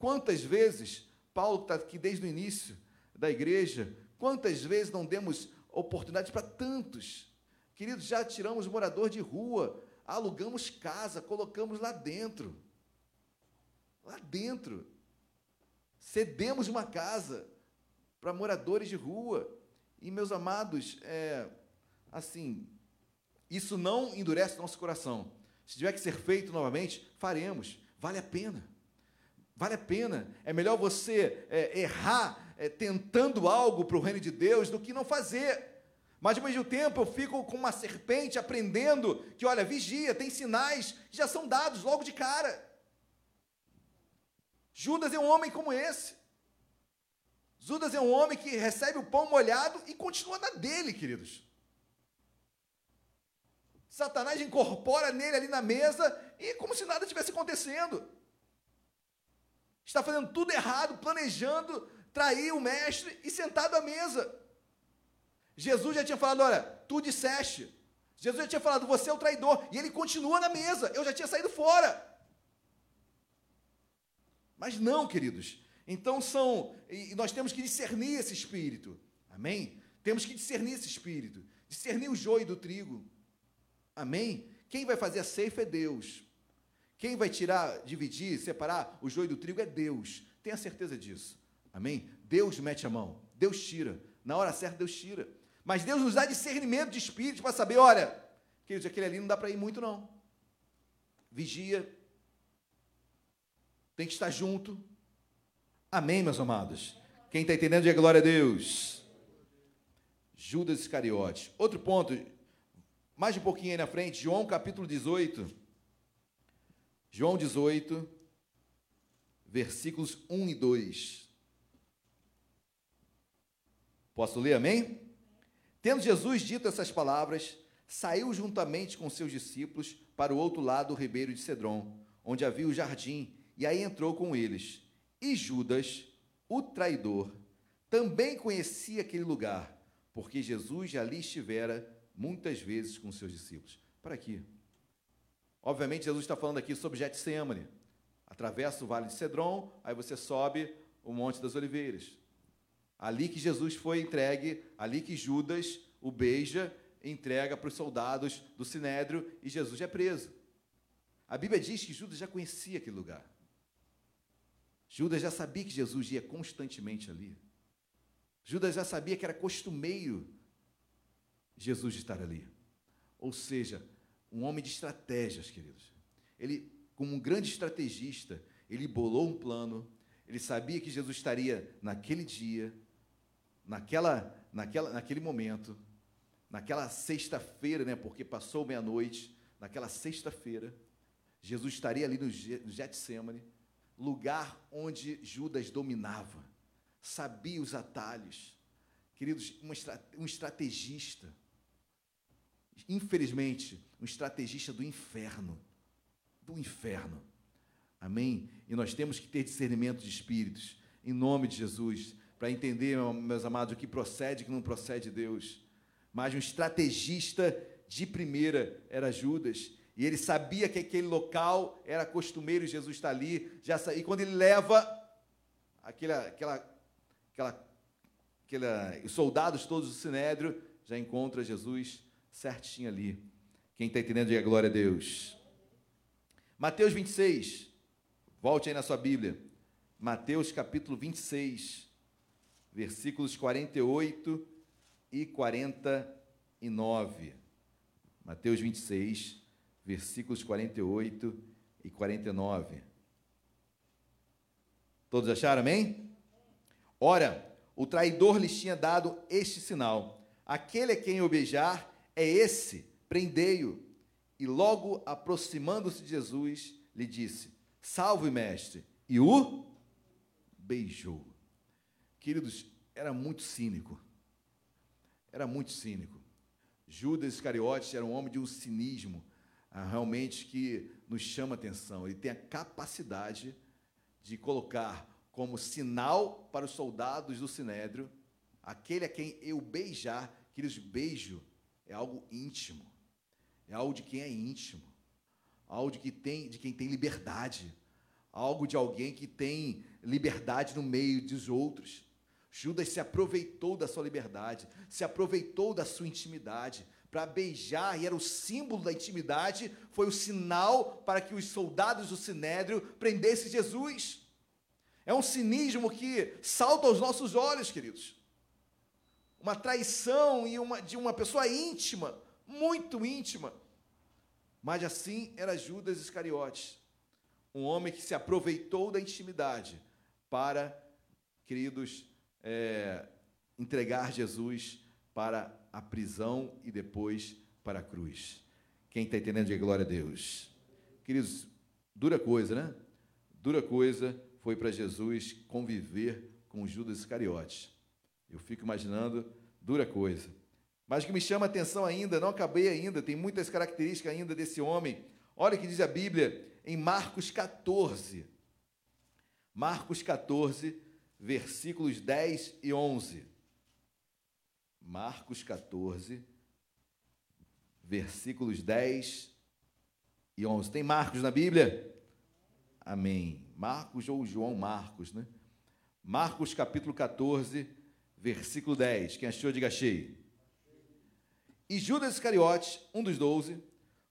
Quantas vezes, Paulo está aqui desde o início, da igreja, quantas vezes não demos oportunidade para tantos? Queridos, já tiramos morador de rua, alugamos casa, colocamos lá dentro. Lá dentro. Cedemos uma casa para moradores de rua. E, meus amados, é, assim, isso não endurece nosso coração. Se tiver que ser feito novamente, faremos. Vale a pena. Vale a pena. É melhor você é, errar é, tentando algo para o reino de Deus do que não fazer. Mas ao mesmo tempo eu fico com uma serpente aprendendo que, olha, vigia, tem sinais que já são dados logo de cara. Judas é um homem como esse. Judas é um homem que recebe o pão molhado e continua na dele, queridos. Satanás incorpora nele ali na mesa e como se nada tivesse acontecendo. Está fazendo tudo errado, planejando trair o mestre e sentado à mesa. Jesus já tinha falado: olha, tu disseste. Jesus já tinha falado, você é o traidor. E ele continua na mesa. Eu já tinha saído fora. Mas não, queridos. Então são. E nós temos que discernir esse espírito. Amém? Temos que discernir esse espírito. Discernir o joio do trigo. Amém? Quem vai fazer a ceifa é Deus. Quem vai tirar, dividir, separar o joio do trigo é Deus. Tenha certeza disso. Amém? Deus mete a mão. Deus tira. Na hora certa, Deus tira. Mas Deus nos dá discernimento de espírito para saber, olha, queridos, aquele ali não dá para ir muito, não. Vigia. Tem que estar junto. Amém, meus amados? Quem está entendendo, diga glória a Deus. Judas Iscariote. Outro ponto, mais um pouquinho aí na frente, João capítulo 18. João 18, versículos 1 e 2. Posso ler, amém? Tendo Jesus dito essas palavras, saiu juntamente com seus discípulos para o outro lado do ribeiro de Cedron, onde havia o jardim, e aí entrou com eles. E Judas, o traidor, também conhecia aquele lugar, porque Jesus ali estivera muitas vezes com seus discípulos. Para aqui. Obviamente, Jesus está falando aqui sobre Getsemane. Atravessa o vale de Cedron, aí você sobe o Monte das Oliveiras. Ali que Jesus foi entregue, ali que Judas o beija, entrega para os soldados do Sinédrio e Jesus é preso. A Bíblia diz que Judas já conhecia aquele lugar. Judas já sabia que Jesus ia constantemente ali. Judas já sabia que era costumeiro Jesus estar ali. Ou seja, um homem de estratégias, queridos. Ele, como um grande estrategista, ele bolou um plano, ele sabia que Jesus estaria naquele dia, naquela, naquela, naquele momento, naquela sexta-feira, né, porque passou meia-noite, naquela sexta-feira, Jesus estaria ali no Getsemane, lugar onde Judas dominava, sabia os atalhos. Queridos, um estrategista, infelizmente, um estrategista do inferno. Do inferno. Amém? E nós temos que ter discernimento de espíritos, em nome de Jesus, para entender, meus amados, o que procede e o que não procede de Deus. Mas um estrategista de primeira era Judas, e ele sabia que aquele local era costumeiro, Jesus está ali, já e quando ele leva aquela, aquela, aquela, aquela, os soldados todos do Sinédrio, já encontra Jesus certinho ali. Quem está entendendo, diga glória a Deus. Mateus 26, volte aí na sua Bíblia. Mateus capítulo 26, versículos 48 e 49. Mateus 26, versículos 48 e 49. Todos acharam, amém? Ora, o traidor lhes tinha dado este sinal: aquele a quem eu beijar é esse, prendei-o. E logo aproximando-se de Jesus, lhe disse: Salve, mestre. E o beijou. Queridos, era muito cínico. Era muito cínico. Judas Iscariotes era um homem de um cinismo ah, realmente que nos chama atenção. Ele tem a capacidade de colocar como sinal para os soldados do Sinédrio aquele a quem eu beijar, queridos, beijo é algo íntimo, é algo de quem é íntimo, algo de, que tem, de quem tem liberdade, algo de alguém que tem liberdade no meio dos outros. Judas se aproveitou da sua liberdade, se aproveitou da sua intimidade para beijar, e era o símbolo da intimidade, foi o sinal para que os soldados do sinédrio prendessem Jesus. É um cinismo que salta aos nossos olhos, queridos. Uma traição e uma, de uma pessoa íntima, muito íntima. Mas assim era Judas Iscariotes, um homem que se aproveitou da intimidade para, queridos, é, entregar Jesus para a prisão e depois para a cruz. Quem está entendendo, diga glória a Deus. Queridos, dura coisa, né? Dura coisa foi para Jesus conviver com Judas Iscariotes. Eu fico imaginando, dura coisa. Mas o que me chama a atenção ainda, não acabei ainda, tem muitas características ainda desse homem. Olha o que diz a Bíblia em Marcos 14. Marcos 14, versículos 10 e 11. Marcos 14, versículos 10 e 11. Tem Marcos na Bíblia? Amém. Marcos ou João Marcos, né? Marcos capítulo 14, versículo 10. Quem achou, diga achei. E Judas Iscariotes, um dos doze,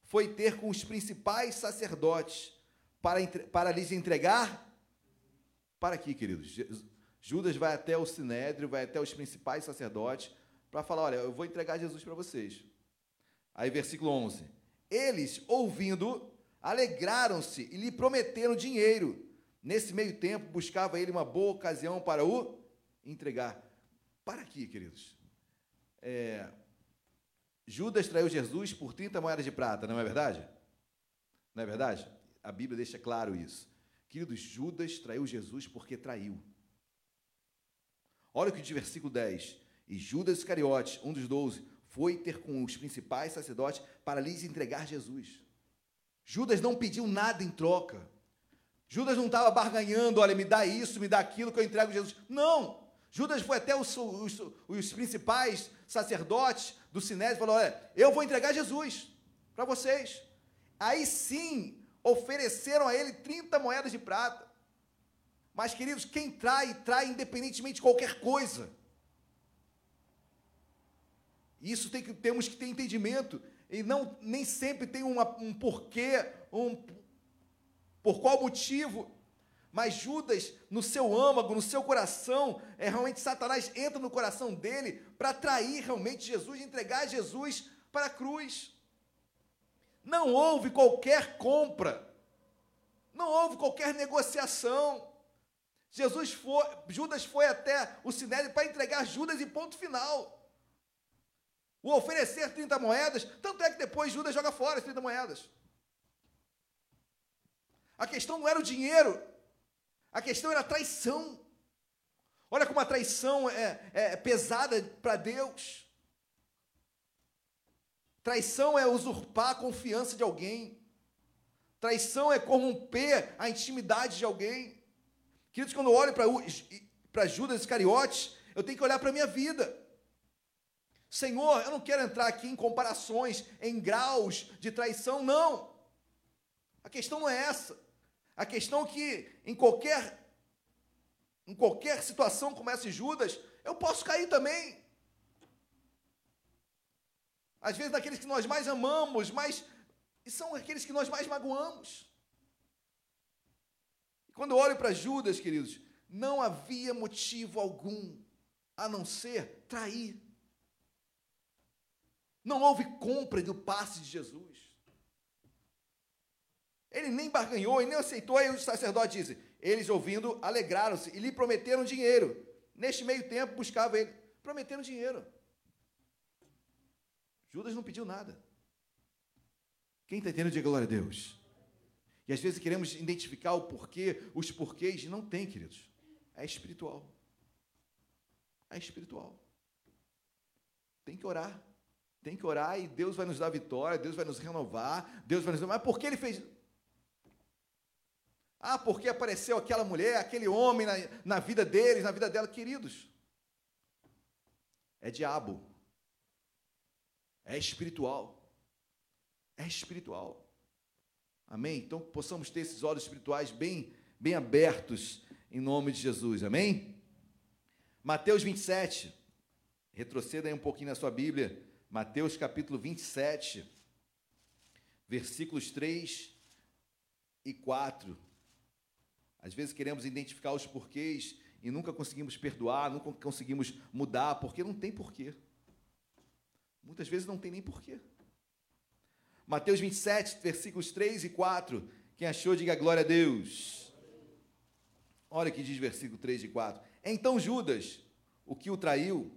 foi ter com os principais sacerdotes para, para lhes entregar. Para aqui, queridos. Judas vai até o sinédrio, vai até os principais sacerdotes para falar: olha, eu vou entregar Jesus para vocês. Aí, versículo 11: Eles, ouvindo, alegraram-se e lhe prometeram dinheiro. Nesse meio tempo, buscava ele uma boa ocasião para o entregar. Para aqui, queridos. É, Judas traiu Jesus por 30 moedas de prata, não é verdade? Não é verdade? A Bíblia deixa claro isso. Queridos, Judas traiu Jesus porque traiu. Olha o que diz versículo 10. E Judas Iscariotes, um dos doze, foi ter com os principais sacerdotes para lhes entregar Jesus. Judas não pediu nada em troca. Judas não estava barganhando, olha, me dá isso, me dá aquilo que eu entrego Jesus. Não! Judas foi até os, os, os principais sacerdotes do Sinédrio e falou: olha, eu vou entregar Jesus para vocês. Aí sim, ofereceram a ele 30 moedas de prata. Mas, queridos, quem trai, trai independentemente de qualquer coisa. Isso tem que, temos que ter entendimento. E não nem sempre tem uma, um porquê, um, por qual motivo. Mas Judas, no seu âmago, no seu coração, é realmente Satanás entra no coração dele para atrair realmente Jesus, entregar Jesus para a cruz. Não houve qualquer compra, não houve qualquer negociação. Jesus foi, Judas foi até o Sinédrio para entregar Judas e ponto final o oferecer 30 moedas, tanto é que depois Judas joga fora as 30 moedas. A questão não era o dinheiro, a questão era a traição. Olha como a traição é, é pesada para Deus. Traição é usurpar a confiança de alguém. Traição é corromper a intimidade de alguém. Queridos, quando eu olho para Judas Iscariotes, eu tenho que olhar para a minha vida. Senhor, eu não quero entrar aqui em comparações, em graus de traição, não. A questão não é essa. A questão é que em qualquer em qualquer situação como essa de Judas, eu posso cair também. Às vezes daqueles que nós mais amamos, mas e são aqueles que nós mais magoamos. Quando eu olho para Judas, queridos, não havia motivo algum a não ser trair. Não houve compra do passe de Jesus. Ele nem barganhou e nem aceitou. Aí os sacerdotes dizem: eles ouvindo, alegraram-se e lhe prometeram dinheiro. Neste meio tempo, buscava ele. Prometeram dinheiro. Judas não pediu nada. Quem está entendendo, diga glória a Deus. E às vezes queremos identificar o porquê, os porquês. Não tem, queridos. É espiritual. É espiritual. Tem que orar. Tem que orar e Deus vai nos dar vitória, Deus vai nos renovar, Deus vai nos dar. Mas por que ele fez? Ah, porque apareceu aquela mulher, aquele homem na, na vida deles, na vida dela, queridos. É diabo. É espiritual. É espiritual. Amém? Então possamos ter esses olhos espirituais bem, bem abertos em nome de Jesus. Amém? Mateus 27. Retroceda aí um pouquinho na sua Bíblia. Mateus capítulo 27, versículos 3 e 4. Às vezes queremos identificar os porquês e nunca conseguimos perdoar, nunca conseguimos mudar, porque não tem porquê. Muitas vezes não tem nem porquê. Mateus 27, versículos 3 e 4. Quem achou, diga glória a Deus. Olha o que diz versículo 3 e 4. Então Judas, o que o traiu,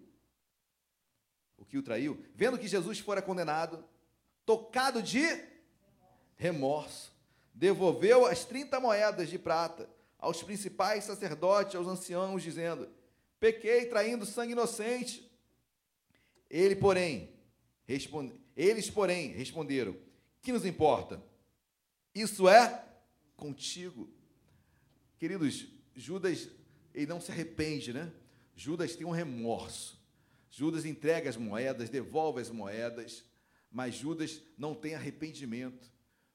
o que o traiu, vendo que Jesus fora condenado, tocado de remorso, devolveu as 30 moedas de prata aos principais sacerdotes, aos anciãos, dizendo: Pequei traindo sangue inocente. Ele, porém, responde, eles, porém, responderam: Que nos importa? Isso é contigo. Queridos, Judas, ele não se arrepende, né? Judas tem um remorso. Judas entrega as moedas, devolve as moedas, mas Judas não tem arrependimento.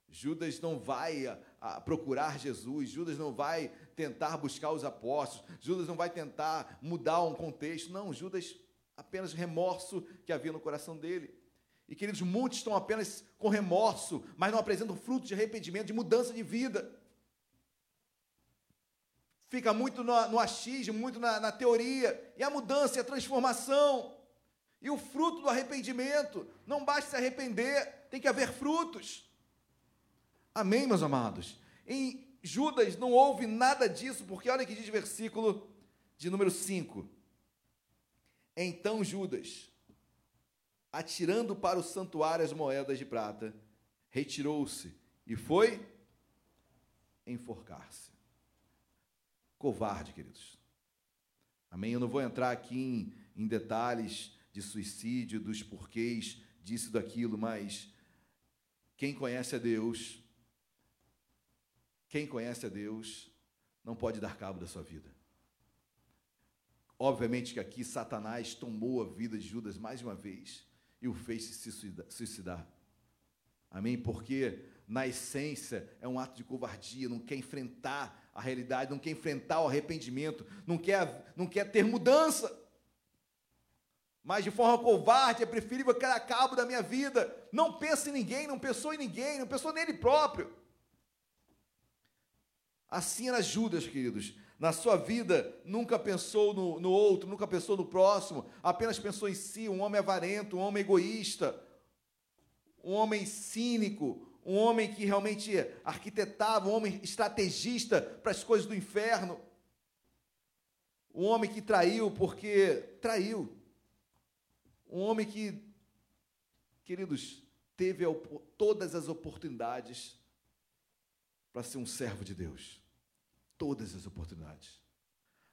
Judas não vai a, a procurar Jesus, Judas não vai tentar buscar os apóstolos, Judas não vai tentar mudar um contexto. Não, Judas apenas remorso que havia no coração dele. E queridos, muitos estão apenas com remorso, mas não apresentam fruto de arrependimento, de mudança de vida. Fica muito no, no achismo, muito na, na teoria. E a mudança e a transformação. E o fruto do arrependimento. Não basta se arrepender, tem que haver frutos. Amém, meus amados? Em Judas não houve nada disso, porque olha que diz versículo de número 5. Então Judas, atirando para o santuário as moedas de prata, retirou-se e foi enforcar-se. Covarde, queridos. Amém? Eu não vou entrar aqui em, em detalhes de suicídio, dos porquês disso, daquilo, mas quem conhece a Deus, quem conhece a Deus, não pode dar cabo da sua vida. Obviamente que aqui Satanás tomou a vida de Judas mais uma vez e o fez se suicidar. Amém? Porque, na essência, é um ato de covardia, não quer enfrentar a realidade, não quer enfrentar o arrependimento, não quer, não quer ter mudança. Mas de forma covarde, é preferível que a cabo da minha vida. Não pensa em ninguém, não pensou em ninguém, não pensou nele próprio. Assim era Judas, queridos na sua vida nunca pensou no, no, outro, nunca pensou no próximo, apenas pensou em si, um homem avarento, um homem egoísta, um homem cínico, um homem que realmente arquitetava, um homem estrategista para as coisas do inferno. Um homem que traiu porque traiu. Um homem que, queridos, teve todas as oportunidades para ser um servo de Deus todas as oportunidades.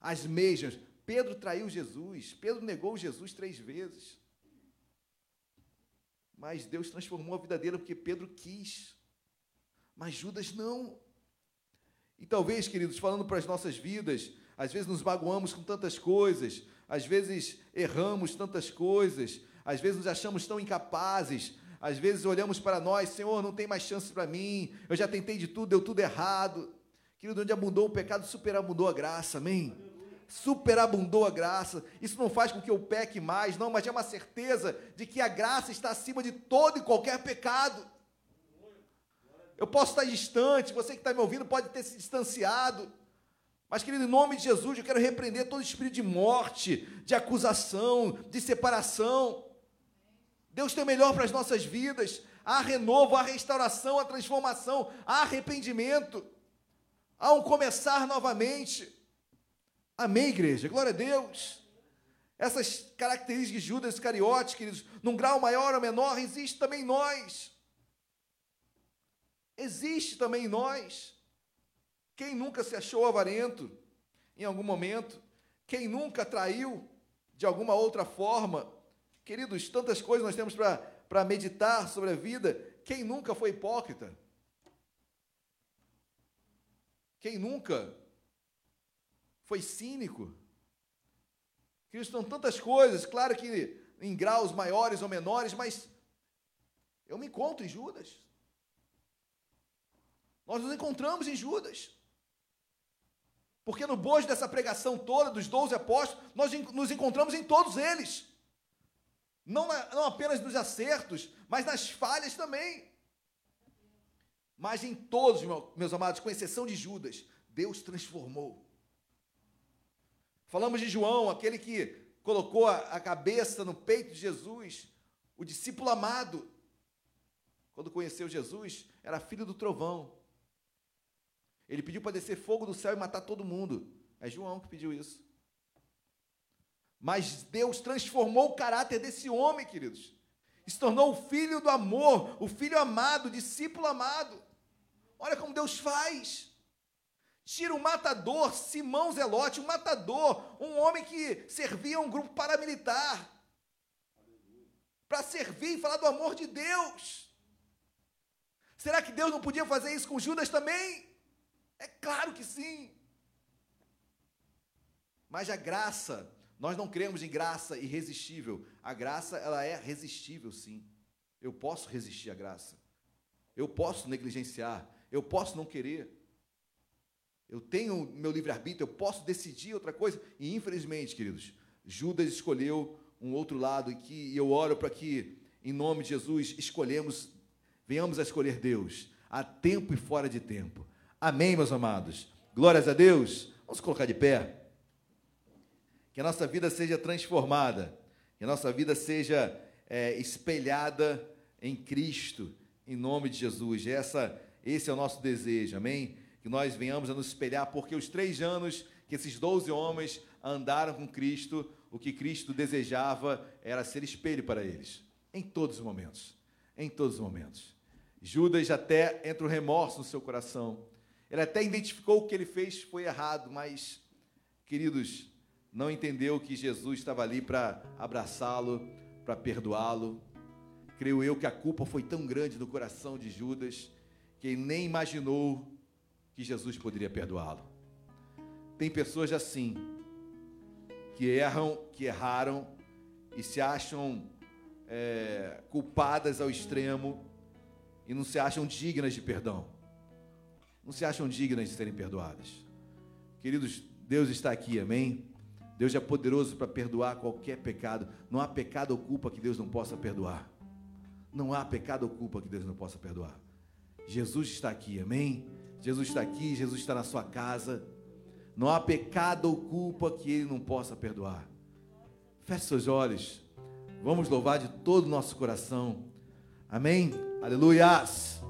As mesmas. Pedro traiu Jesus, Pedro negou Jesus três vezes. Mas Deus transformou a vida dele porque Pedro quis. Mas Judas não. E talvez, queridos, falando para as nossas vidas, às vezes nos magoamos com tantas coisas, às vezes erramos tantas coisas, às vezes nos achamos tão incapazes, às vezes olhamos para nós, Senhor, não tem mais chance para mim, eu já tentei de tudo, deu tudo errado. Querido, onde abundou o pecado, superabundou a graça, amém? Superabundou a graça. Isso não faz com que eu peque mais, não, mas é uma certeza de que a graça está acima de todo e qualquer pecado. Eu posso estar distante, você que está me ouvindo pode ter se distanciado. Mas, querido, em nome de Jesus, eu quero repreender todo espírito de morte, de acusação, de separação. Deus tem o melhor para as nossas vidas. Há renovo, há restauração, há transformação, há arrependimento. Há um começar novamente. Amém, igreja? Glória a Deus. Essas características de Judas Iscariotes, queridos, num grau maior ou menor, existe também em nós. Existe também em nós. Quem nunca se achou avarento em algum momento? Quem nunca traiu de alguma outra forma? Queridos, tantas coisas nós temos para meditar sobre a vida. Quem nunca foi hipócrita? Quem nunca foi cínico? Cristo são tantas coisas, claro que em graus maiores ou menores, mas eu me encontro em Judas. Nós nos encontramos em Judas. Porque no bojo dessa pregação toda dos 12 apóstolos, nós nos encontramos em todos eles. Não, não apenas nos acertos, mas nas falhas também. Mas em todos, meus amados, com exceção de Judas, Deus transformou. Falamos de João, aquele que colocou a, cabeça no peito de Jesus, o discípulo amado. Quando conheceu Jesus, era filho do trovão. Ele pediu para descer fogo do céu e matar todo mundo. É João que pediu isso. Mas Deus transformou o caráter desse homem, queridos. Se tornou o filho do amor, o filho amado, o discípulo amado. Olha como Deus faz. Tira um matador, Simão Zelote, um matador, um homem que servia a um grupo paramilitar, para servir e falar do amor de Deus. Será que Deus não podia fazer isso com Judas também? É claro que sim. Mas a graça, nós não cremos em graça irresistível. A graça, ela é resistível, sim. Eu posso resistir à graça. Eu posso negligenciar. Eu posso não querer. Eu tenho meu livre-arbítrio, eu posso decidir outra coisa. E infelizmente, queridos, Judas escolheu um outro lado e que eu oro para que, em nome de Jesus, escolhemos, venhamos a escolher Deus, a tempo e fora de tempo. Amém, meus amados. Glórias a Deus. Vamos colocar de pé. Que a nossa vida seja transformada, que a nossa vida seja é, espelhada em Cristo, em nome de Jesus. Essa esse é o nosso desejo, amém? Que nós venhamos a nos espelhar, porque os três anos que esses doze homens andaram com Cristo, o que Cristo desejava era ser espelho para eles, em todos os momentos. Em todos os momentos. Judas até entra o remorso no seu coração. Ele até identificou o que ele fez foi errado, mas, queridos, não entendeu que Jesus estava ali para abraçá-lo, para perdoá-lo. Creio eu que a culpa foi tão grande no coração de Judas que nem imaginou que Jesus poderia perdoá-lo. Tem pessoas assim, que erram, que erraram e se acham é, culpadas ao extremo e não se acham dignas de perdão. Não se acham dignas de serem perdoadas. Queridos, Deus está aqui, amém? Deus é poderoso para perdoar qualquer pecado. Não há pecado ou culpa que Deus não possa perdoar. Não há pecado ou culpa que Deus não possa perdoar. Jesus está aqui, amém? Jesus está aqui, Jesus está na sua casa. Não há pecado ou culpa que Ele não possa perdoar. Feche seus olhos. Vamos louvar de todo o nosso coração. Amém? Aleluias.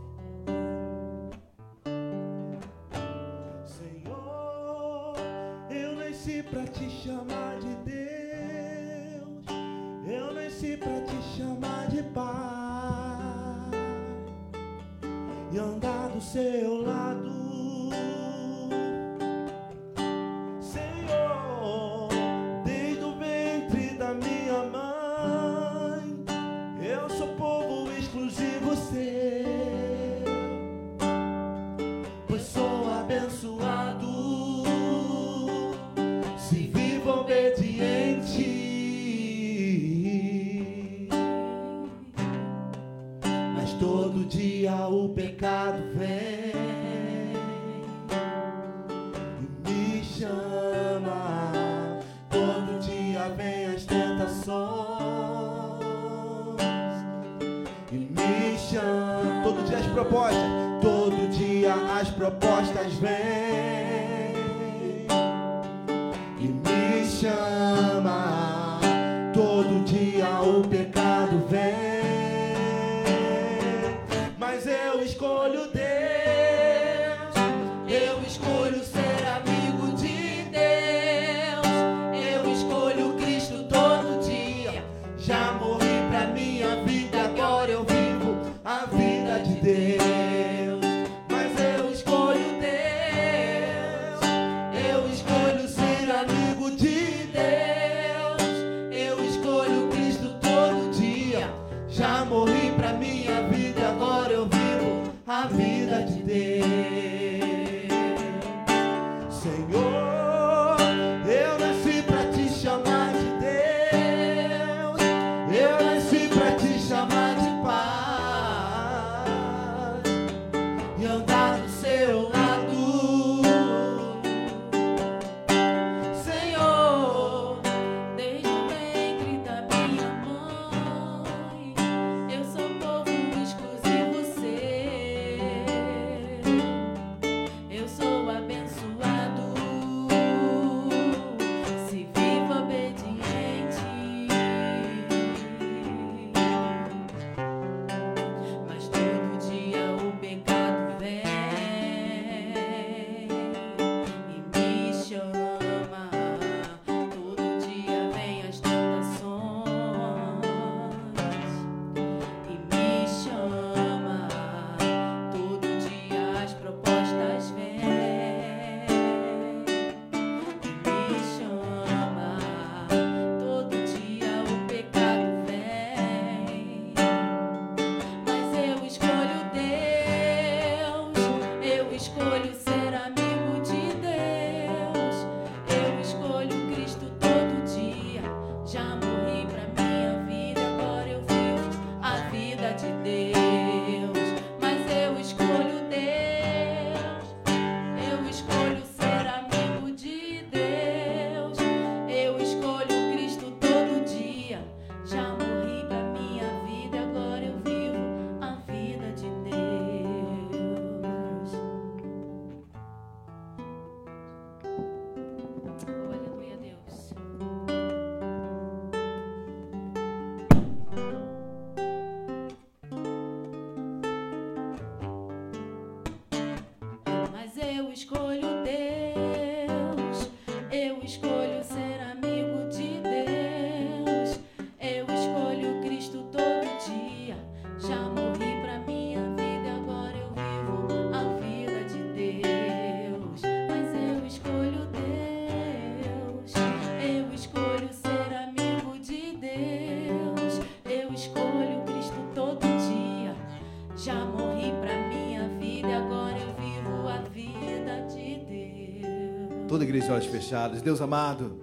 De olhos fechados. Deus amado,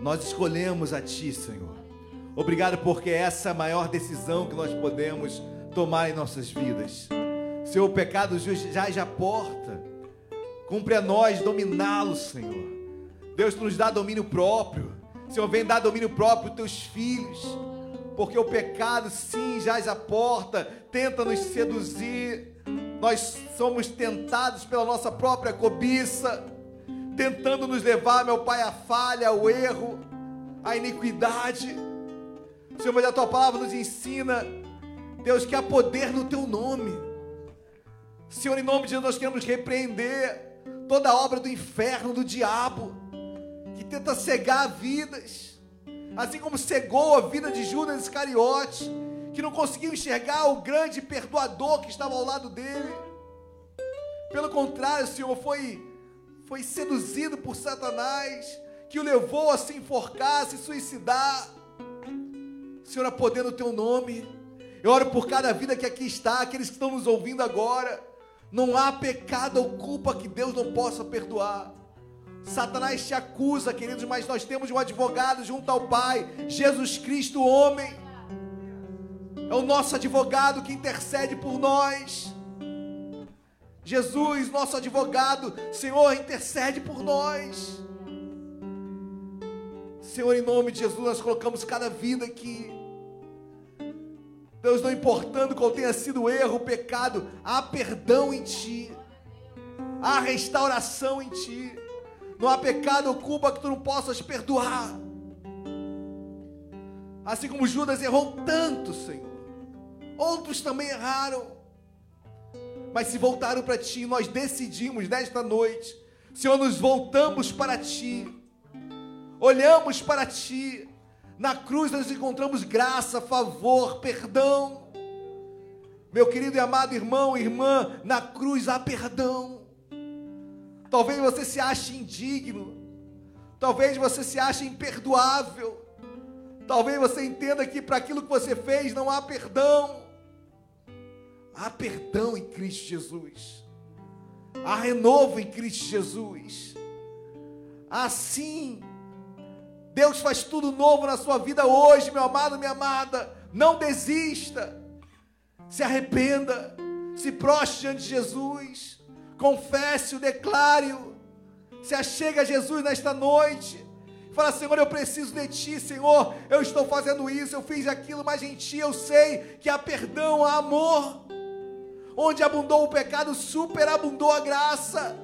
nós escolhemos a Ti, Senhor. Obrigado porque essa é a maior decisão que nós podemos tomar em nossas vidas. O pecado já já porta. Cumpre a nós dominá-lo, Senhor. Deus nos dá domínio próprio. Senhor, vem dar domínio próprio aos teus filhos. Porque o pecado, sim, jaz a porta, tenta nos seduzir. Nós somos tentados pela nossa própria cobiça, tentando nos levar, meu Pai, à falha, ao erro, à iniquidade. Senhor, mas a tua palavra nos ensina, Deus, que há poder no teu nome. Senhor, em nome de Jesus, nós queremos repreender toda a obra do inferno, do diabo, que tenta cegar vidas assim como cegou a vida de Judas Iscariote, que não conseguiu enxergar o grande perdoador que estava ao lado dele. Pelo contrário, Senhor, foi, foi seduzido por Satanás, que o levou a se enforcar, a se suicidar. Senhor, a poder no teu nome, eu oro por cada vida que aqui está, aqueles que estão nos ouvindo agora. Não há pecado ou culpa que Deus não possa perdoar. Satanás te acusa, queridos, mas nós temos um advogado junto ao Pai, Jesus Cristo, homem. É o nosso advogado que intercede por nós. Jesus, nosso advogado, Senhor, intercede por nós. Senhor, em nome de Jesus, nós colocamos cada vida aqui. Deus, não importando qual tenha sido o erro, o pecado, há perdão em Ti, há restauração em Ti. Não há pecado ou culpa que tu não possas perdoar. Assim como Judas errou tanto, Senhor. Outros também erraram. Mas se voltaram para ti, nós decidimos nesta noite. Senhor, nos voltamos para ti. Olhamos para ti. Na cruz nós encontramos graça, favor, perdão. Meu querido e amado irmão, irmã, na cruz há perdão. Talvez você se ache indigno. Talvez você se ache imperdoável. Talvez você entenda que para aquilo que você fez não há perdão. Há perdão em Cristo Jesus. Há renovo em Cristo Jesus. Assim, Deus faz tudo novo na sua vida hoje, meu amado, minha amada. Não desista. Se arrependa. Se prostre diante de Jesus confesse-o, declare-o, se achega a Jesus nesta noite, fala, Senhor, eu preciso de Ti, Senhor, eu estou fazendo isso, eu fiz aquilo, mas em Ti eu sei que há perdão, há amor, onde abundou o pecado, superabundou a graça,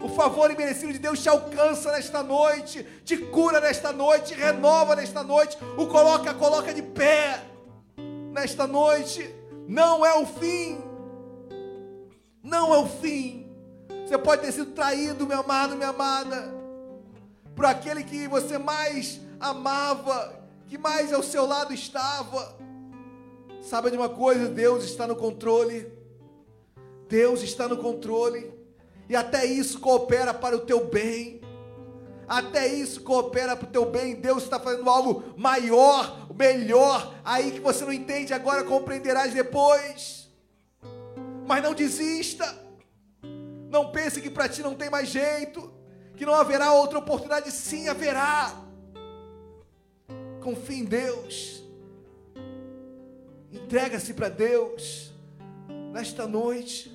o favor imerecido de Deus te alcança nesta noite, te cura nesta noite, te renova nesta noite, o coloca, coloca de pé nesta noite, não é o fim, não é o fim. Você pode ter sido traído, meu amado, minha amada, por aquele que você mais amava, que mais ao seu lado estava. Sabe de uma coisa? Deus está no controle. Deus está no controle. E até isso coopera para o teu bem. Até isso coopera para o teu bem. Deus está fazendo algo maior, melhor. Aí que você não entende agora, compreenderás depois. Mas não desista. Não pense que para ti não tem mais jeito, que não haverá outra oportunidade, sim haverá. Confie em Deus. Entrega-se para Deus nesta noite.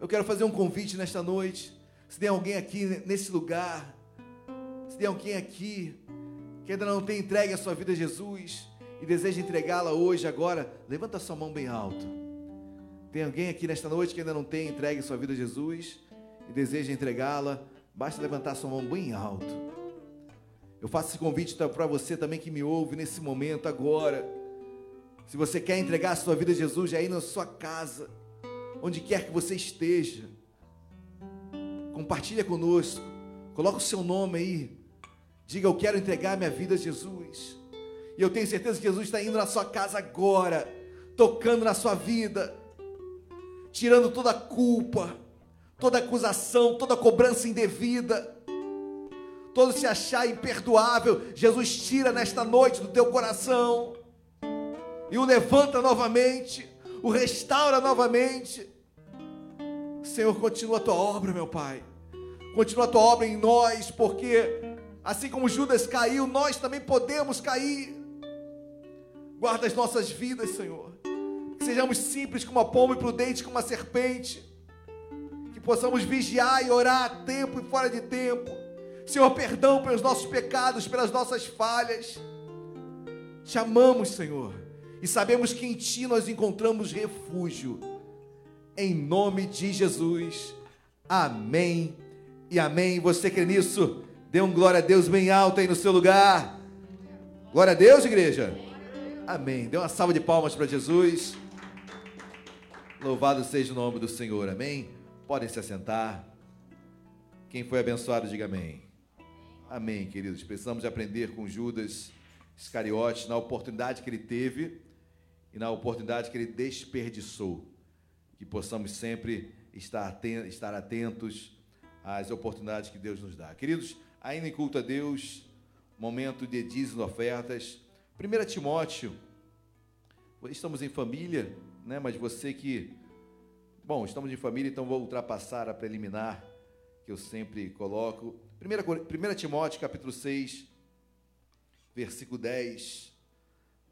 Eu quero fazer um convite nesta noite. Se tem alguém aqui nesse lugar, se tem alguém aqui que ainda não tem entregue a sua vida a Jesus e deseja entregá-la hoje, agora, levanta sua mão bem alto. Tem alguém aqui nesta noite que ainda não tem entregue a sua vida a Jesus e deseja entregá-la? Basta levantar sua mão bem alto. Eu faço esse convite para você também que me ouve nesse momento agora. Se você quer entregar a sua vida a Jesus, já aí na sua casa, onde quer que você esteja, compartilha conosco, coloca o seu nome aí, diga eu quero entregar minha vida a Jesus. E eu tenho certeza que Jesus está indo na sua casa agora, tocando na sua vida, tirando toda a culpa, toda acusação, toda cobrança indevida, todo se achar imperdoável. Jesus tira nesta noite do teu coração e o levanta novamente, o restaura novamente. Senhor, continua a tua obra, meu Pai. Continua a tua obra em nós, porque assim como Judas caiu, nós também podemos cair. Guarda as nossas vidas, Senhor. Que sejamos simples como a pomba e prudentes como a serpente. Que possamos vigiar e orar a tempo e fora de tempo. Senhor, perdão pelos nossos pecados, pelas nossas falhas. Te amamos, Senhor e sabemos que em Ti nós encontramos refúgio. Em nome de Jesus. Amém e amém. Você crê nisso? Dê um glória a Deus bem alto aí no seu lugar. Glória a Deus, igreja. Amém. Dê uma salva de palmas para Jesus. Louvado seja o nome do Senhor. Amém. Podem se assentar. Quem foi abençoado, diga amém. Amém, queridos. Precisamos aprender com Judas Iscariotes na oportunidade que ele teve e na oportunidade que ele desperdiçou. Que possamos sempre estar atentos às oportunidades que Deus nos dá. Queridos, ainda em culto a Deus, momento de dízimo ofertas. 1 Timóteo, estamos em família, né? mas você que. Bom, estamos em família, então vou ultrapassar a preliminar que eu sempre coloco. 1 Timóteo, capítulo 6, versículo 10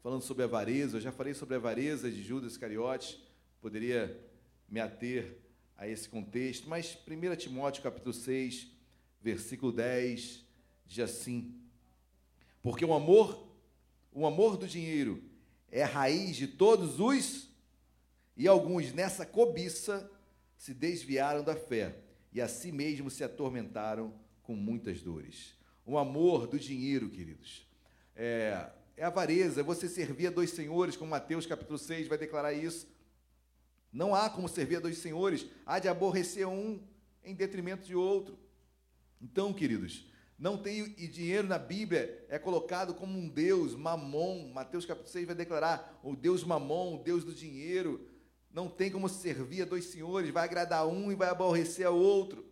falando sobre avareza. Eu já falei sobre a avareza de Judas Iscariotes, poderia me ater a esse contexto, mas 1 Timóteo capítulo 6, versículo 10, diz assim: Porque o amor, o amor do dinheiro é a raiz de todos os e alguns nessa cobiça se desviaram da fé e a si mesmo se atormentaram com muitas dores. O amor do dinheiro, queridos, é, é avareza, é você servir a dois senhores, como Mateus capítulo 6 vai declarar isso. Não há como servir a dois senhores, há de aborrecer um em detrimento de outro. Então, queridos, não tem e dinheiro na Bíblia é colocado como um deus, mamon. Mateus capítulo 6 vai declarar o deus mamon, o deus do dinheiro. Não tem como servir a dois senhores, vai agradar um e vai aborrecer ao outro.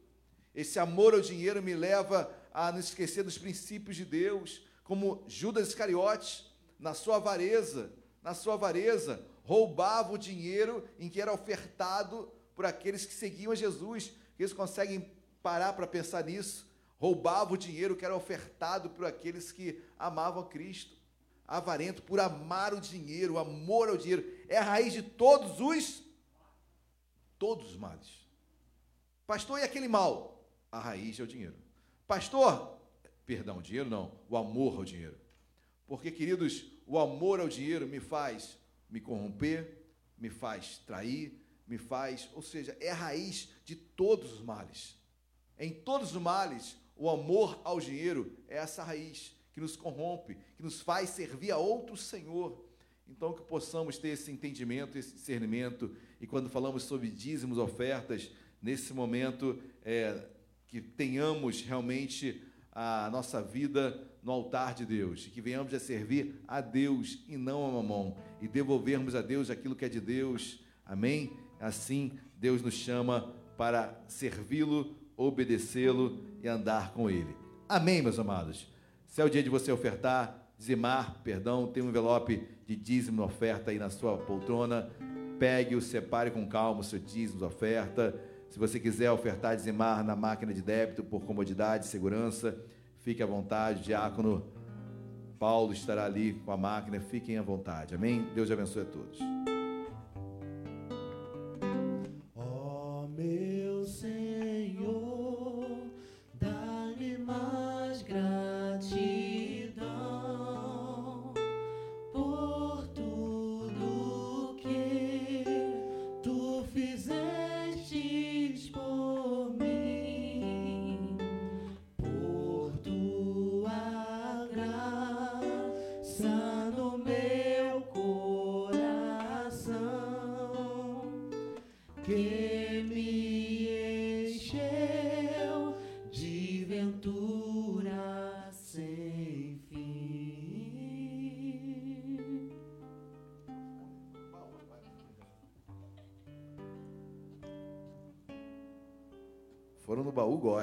Esse amor ao dinheiro me leva a nos esquecer dos princípios de Deus como Judas Iscariotes, na sua avareza, na sua avareza, roubava o dinheiro em que era ofertado por aqueles que seguiam a Jesus. Eles conseguem parar para pensar nisso? Roubava o dinheiro que era ofertado por aqueles que amavam Cristo. Avarento por amar o dinheiro, o amor ao dinheiro, é a raiz de todos os todos os males. Pastor, e aquele mal? A raiz é o dinheiro. Pastor, Perdão, o dinheiro não, o amor ao dinheiro. Porque, queridos, o amor ao dinheiro me faz me corromper, me faz trair, me faz, ou seja, é a raiz de todos os males. Em todos os males, o amor ao dinheiro é essa raiz que nos corrompe, que nos faz servir a outro Senhor. Então, que possamos ter esse entendimento, esse discernimento, e quando falamos sobre dízimos, ofertas, nesse momento, é, que tenhamos realmente a nossa vida no altar de Deus, que venhamos a servir a Deus e não a mamão, e devolvermos a Deus aquilo que é de Deus. Amém? Assim, Deus nos chama para servi-lo, obedecê-lo e andar com ele. Amém, meus amados. Se é o dia de você ofertar, dizimar, perdão, tem um envelope de dízimo oferta aí na sua poltrona. Pegue-o, separe com calma o seu dízimo oferta. Se você quiser ofertar, dizimar na máquina de débito por comodidade, segurança, fique à vontade. Diácono Paulo estará ali com a máquina. Fiquem à vontade. Amém? Deus abençoe a todos.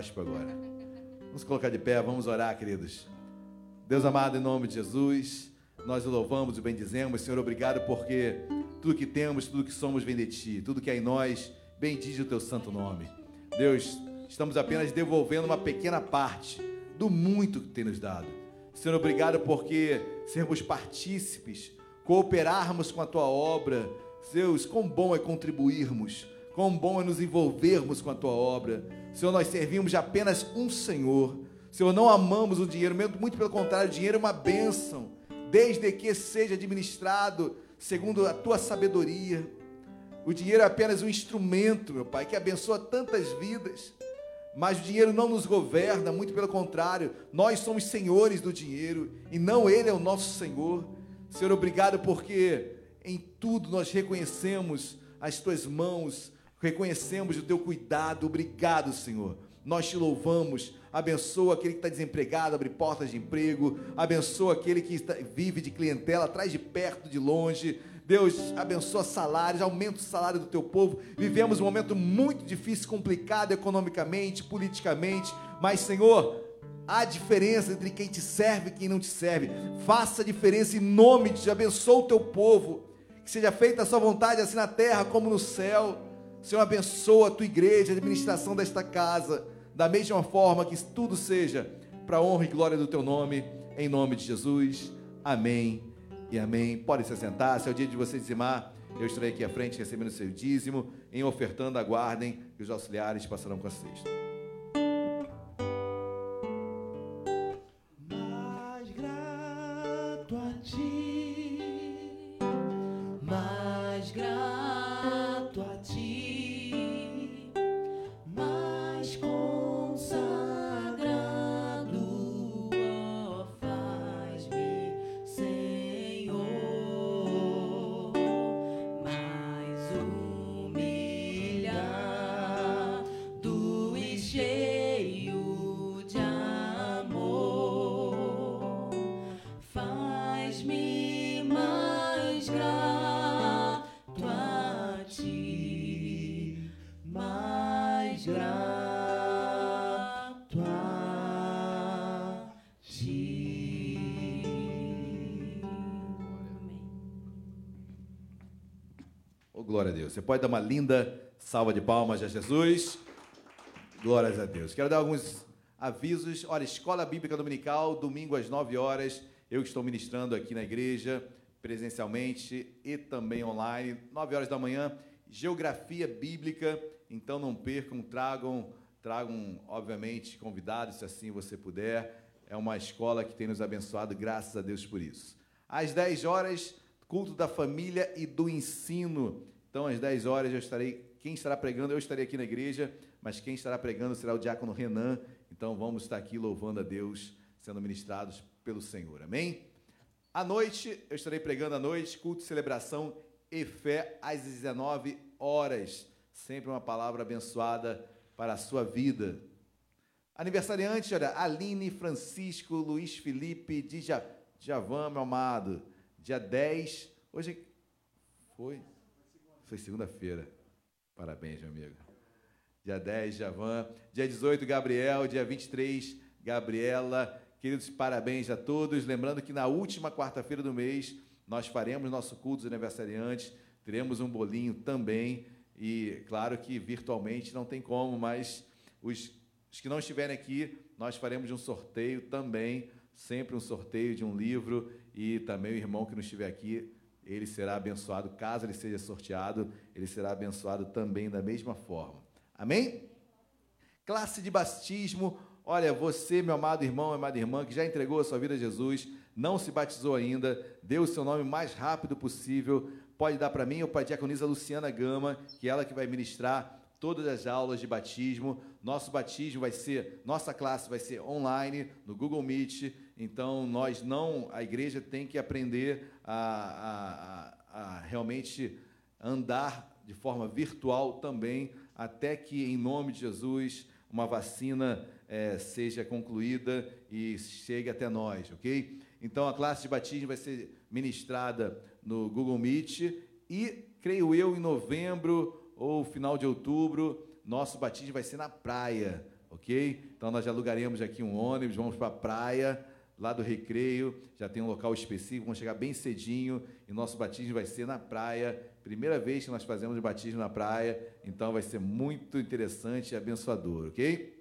Gospel agora. Vamos colocar de pé, vamos orar, queridos. Deus amado, em nome de Jesus, nós o louvamos e bendizemos. Senhor, obrigado porque tudo que temos, tudo que somos vem de Ti. Tudo que há em nós, bendize o Teu santo nome. Deus, estamos apenas devolvendo uma pequena parte do muito que tem nos dado. Senhor, obrigado porque sermos partícipes, cooperarmos com a Tua obra. Deus, quão bom é contribuirmos, quão bom é nos envolvermos com a Tua obra. Senhor, nós servimos apenas um Senhor. Senhor, não amamos o dinheiro, muito pelo contrário, o dinheiro é uma bênção, desde que seja administrado segundo a tua sabedoria. O dinheiro é apenas um instrumento, meu Pai, que abençoa tantas vidas. Mas o dinheiro não nos governa, muito pelo contrário, nós somos senhores do dinheiro e não ele é o nosso Senhor. Senhor, obrigado porque em tudo nós reconhecemos as tuas mãos, reconhecemos o teu cuidado. Obrigado, Senhor. Nós te louvamos. Abençoa aquele que está desempregado, abre portas de emprego. Abençoa aquele que está- vive de clientela, traz de perto, de longe. Deus, abençoa salários, aumenta o salário do teu povo. Vivemos um momento muito difícil, complicado economicamente, politicamente. Mas, Senhor, há diferença entre quem te serve e quem não te serve. Faça a diferença em nome de Jesus. Abençoa o teu povo. Que seja feita a sua vontade, assim na terra como no céu. Senhor, abençoa a tua igreja, a administração desta casa. Da mesma forma que tudo seja para a honra e glória do teu nome. Em nome de Jesus. Amém e amém. Pode se sentar. Se é o dia de você dizimar, eu estarei aqui à frente recebendo o seu dízimo. Em ofertando, aguardem que os auxiliares passarão com a cesta. Glória a Deus. Você pode dar uma linda salva de palmas a Jesus. Glórias a Deus. Quero dar alguns avisos. Olha, Escola Bíblica Dominical, domingo às 9 horas. Eu estou ministrando aqui na igreja, presencialmente e também online. 9 horas da manhã. Geografia Bíblica. Então não percam, tragam, tragam, obviamente, convidados, se assim você puder. É uma escola que tem nos abençoado, graças a Deus por isso. Às 10 horas, culto da família e do ensino. Então, às 10 horas, eu estarei. Quem estará pregando, eu estarei aqui na igreja, mas quem estará pregando será o diácono Renan. Então, vamos estar aqui louvando a Deus, sendo ministrados pelo Senhor. Amém? À noite, eu estarei pregando à noite, culto celebração e fé às 19 horas. Sempre uma palavra abençoada para a sua vida. Aniversariante, olha, Aline, Francisco, Luiz Felipe, Dja- Djavan, meu amado. Dia 10, hoje foi? Foi segunda-feira. Parabéns, meu amigo. Dia 10, Javan. Dia 18, Gabriel. Dia 23, Gabriela. Queridos, parabéns a todos. Lembrando que na última quarta-feira do mês nós faremos nosso culto dos aniversariantes. Teremos um bolinho também. E claro que virtualmente não tem como, mas os, os que não estiverem aqui, nós faremos um sorteio também, sempre um sorteio de um livro e também o irmão que não estiver aqui, ele será abençoado, caso ele seja sorteado, ele será abençoado também da mesma forma. Amém? Classe de batismo, olha, você, meu amado irmão, amada irmã, que já entregou a sua vida a Jesus, não se batizou ainda, dê o seu nome o mais rápido possível, pode dar para mim ou para a diaconisa Luciana Gama, que é ela que vai ministrar todas as aulas de batismo. Nosso batismo vai ser, nossa classe vai ser online, no Google Meet. Então, nós não, a igreja tem que aprender a, a, a realmente andar de forma virtual também, até que, em nome de Jesus, uma vacina é, seja concluída e chegue até nós, ok? Então, a classe de batismo vai ser ministrada no Google Meet e, creio eu, em novembro ou final de outubro, nosso batismo vai ser na praia, ok? Então nós alugaremos aqui um ônibus, vamos para a praia, lá do recreio, já tem um local específico, vamos chegar bem cedinho e nosso batismo vai ser na praia. Primeira vez que nós fazemos batismo na praia, então vai ser muito interessante e abençoador, ok?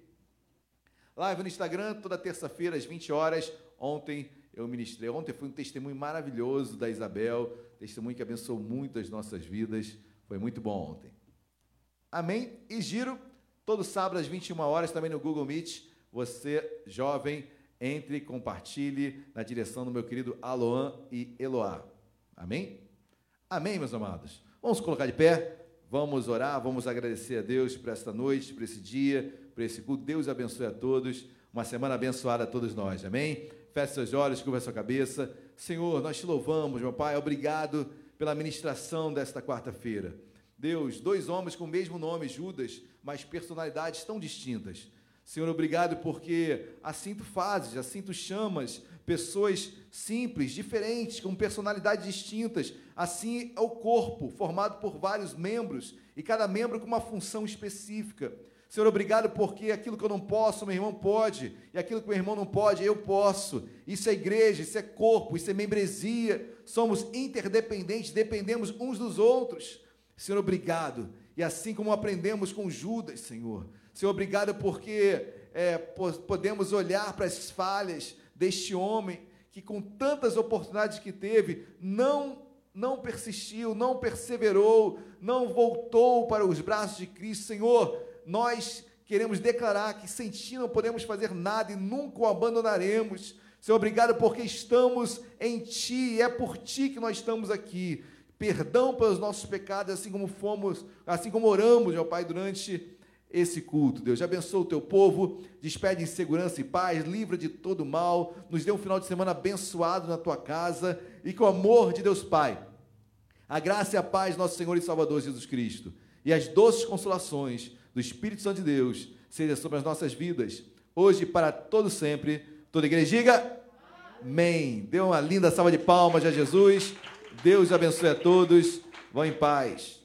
Live no Instagram, toda terça-feira às 20 horas. Ontem eu ministrei. Ontem foi um testemunho maravilhoso da Isabel, testemunho que abençoou muito as nossas vidas. Foi muito bom ontem. Amém? E giro, todo sábado às 21 horas, também no Google Meet. Você, jovem, entre compartilhe na direção do meu querido Aloan e Eloá. Amém? Amém, meus amados. Vamos colocar de pé, vamos orar, vamos agradecer a Deus por esta noite, por esse dia, por esse culto. Deus abençoe a todos. Uma semana abençoada a todos nós. Amém? Feche seus olhos, curva sua cabeça. Senhor, nós te louvamos, meu Pai. Obrigado pela ministração desta quarta-feira. Deus, dois homens com o mesmo nome, Judas, mas personalidades tão distintas. Senhor, obrigado porque assim tu fazes, assim tu chamas pessoas simples, diferentes, com personalidades distintas. Assim é o corpo, formado por vários membros, e cada membro com uma função específica. Senhor, obrigado porque aquilo que eu não posso, meu irmão pode, e aquilo que meu irmão não pode, eu posso. Isso é igreja, isso é corpo, isso é membresia. Somos interdependentes, dependemos uns dos outros. Senhor, obrigado. E assim como aprendemos com Judas, Senhor. Senhor, obrigado porque é, podemos olhar para as falhas deste homem que, com tantas oportunidades que teve, não não persistiu, não perseverou, não voltou para os braços de Cristo. Senhor, nós queremos declarar que sem Ti não podemos fazer nada e nunca o abandonaremos. Senhor, obrigado porque estamos em Ti, é por Ti que nós estamos aqui. Perdão pelos nossos pecados, assim como fomos, assim como oramos, meu Pai, durante esse culto. Deus abençoe o teu povo, despede em segurança e paz, livra de todo mal, nos dê um final de semana abençoado na tua casa e com o amor de Deus Pai, a graça e a paz nosso Senhor e Salvador Jesus Cristo e as doces consolações do Espírito Santo de Deus seja sobre as nossas vidas, hoje e para todo sempre. Toda a igreja diga amém. Dê uma linda salva de palmas a Jesus. Deus abençoe a todos. Vão em paz.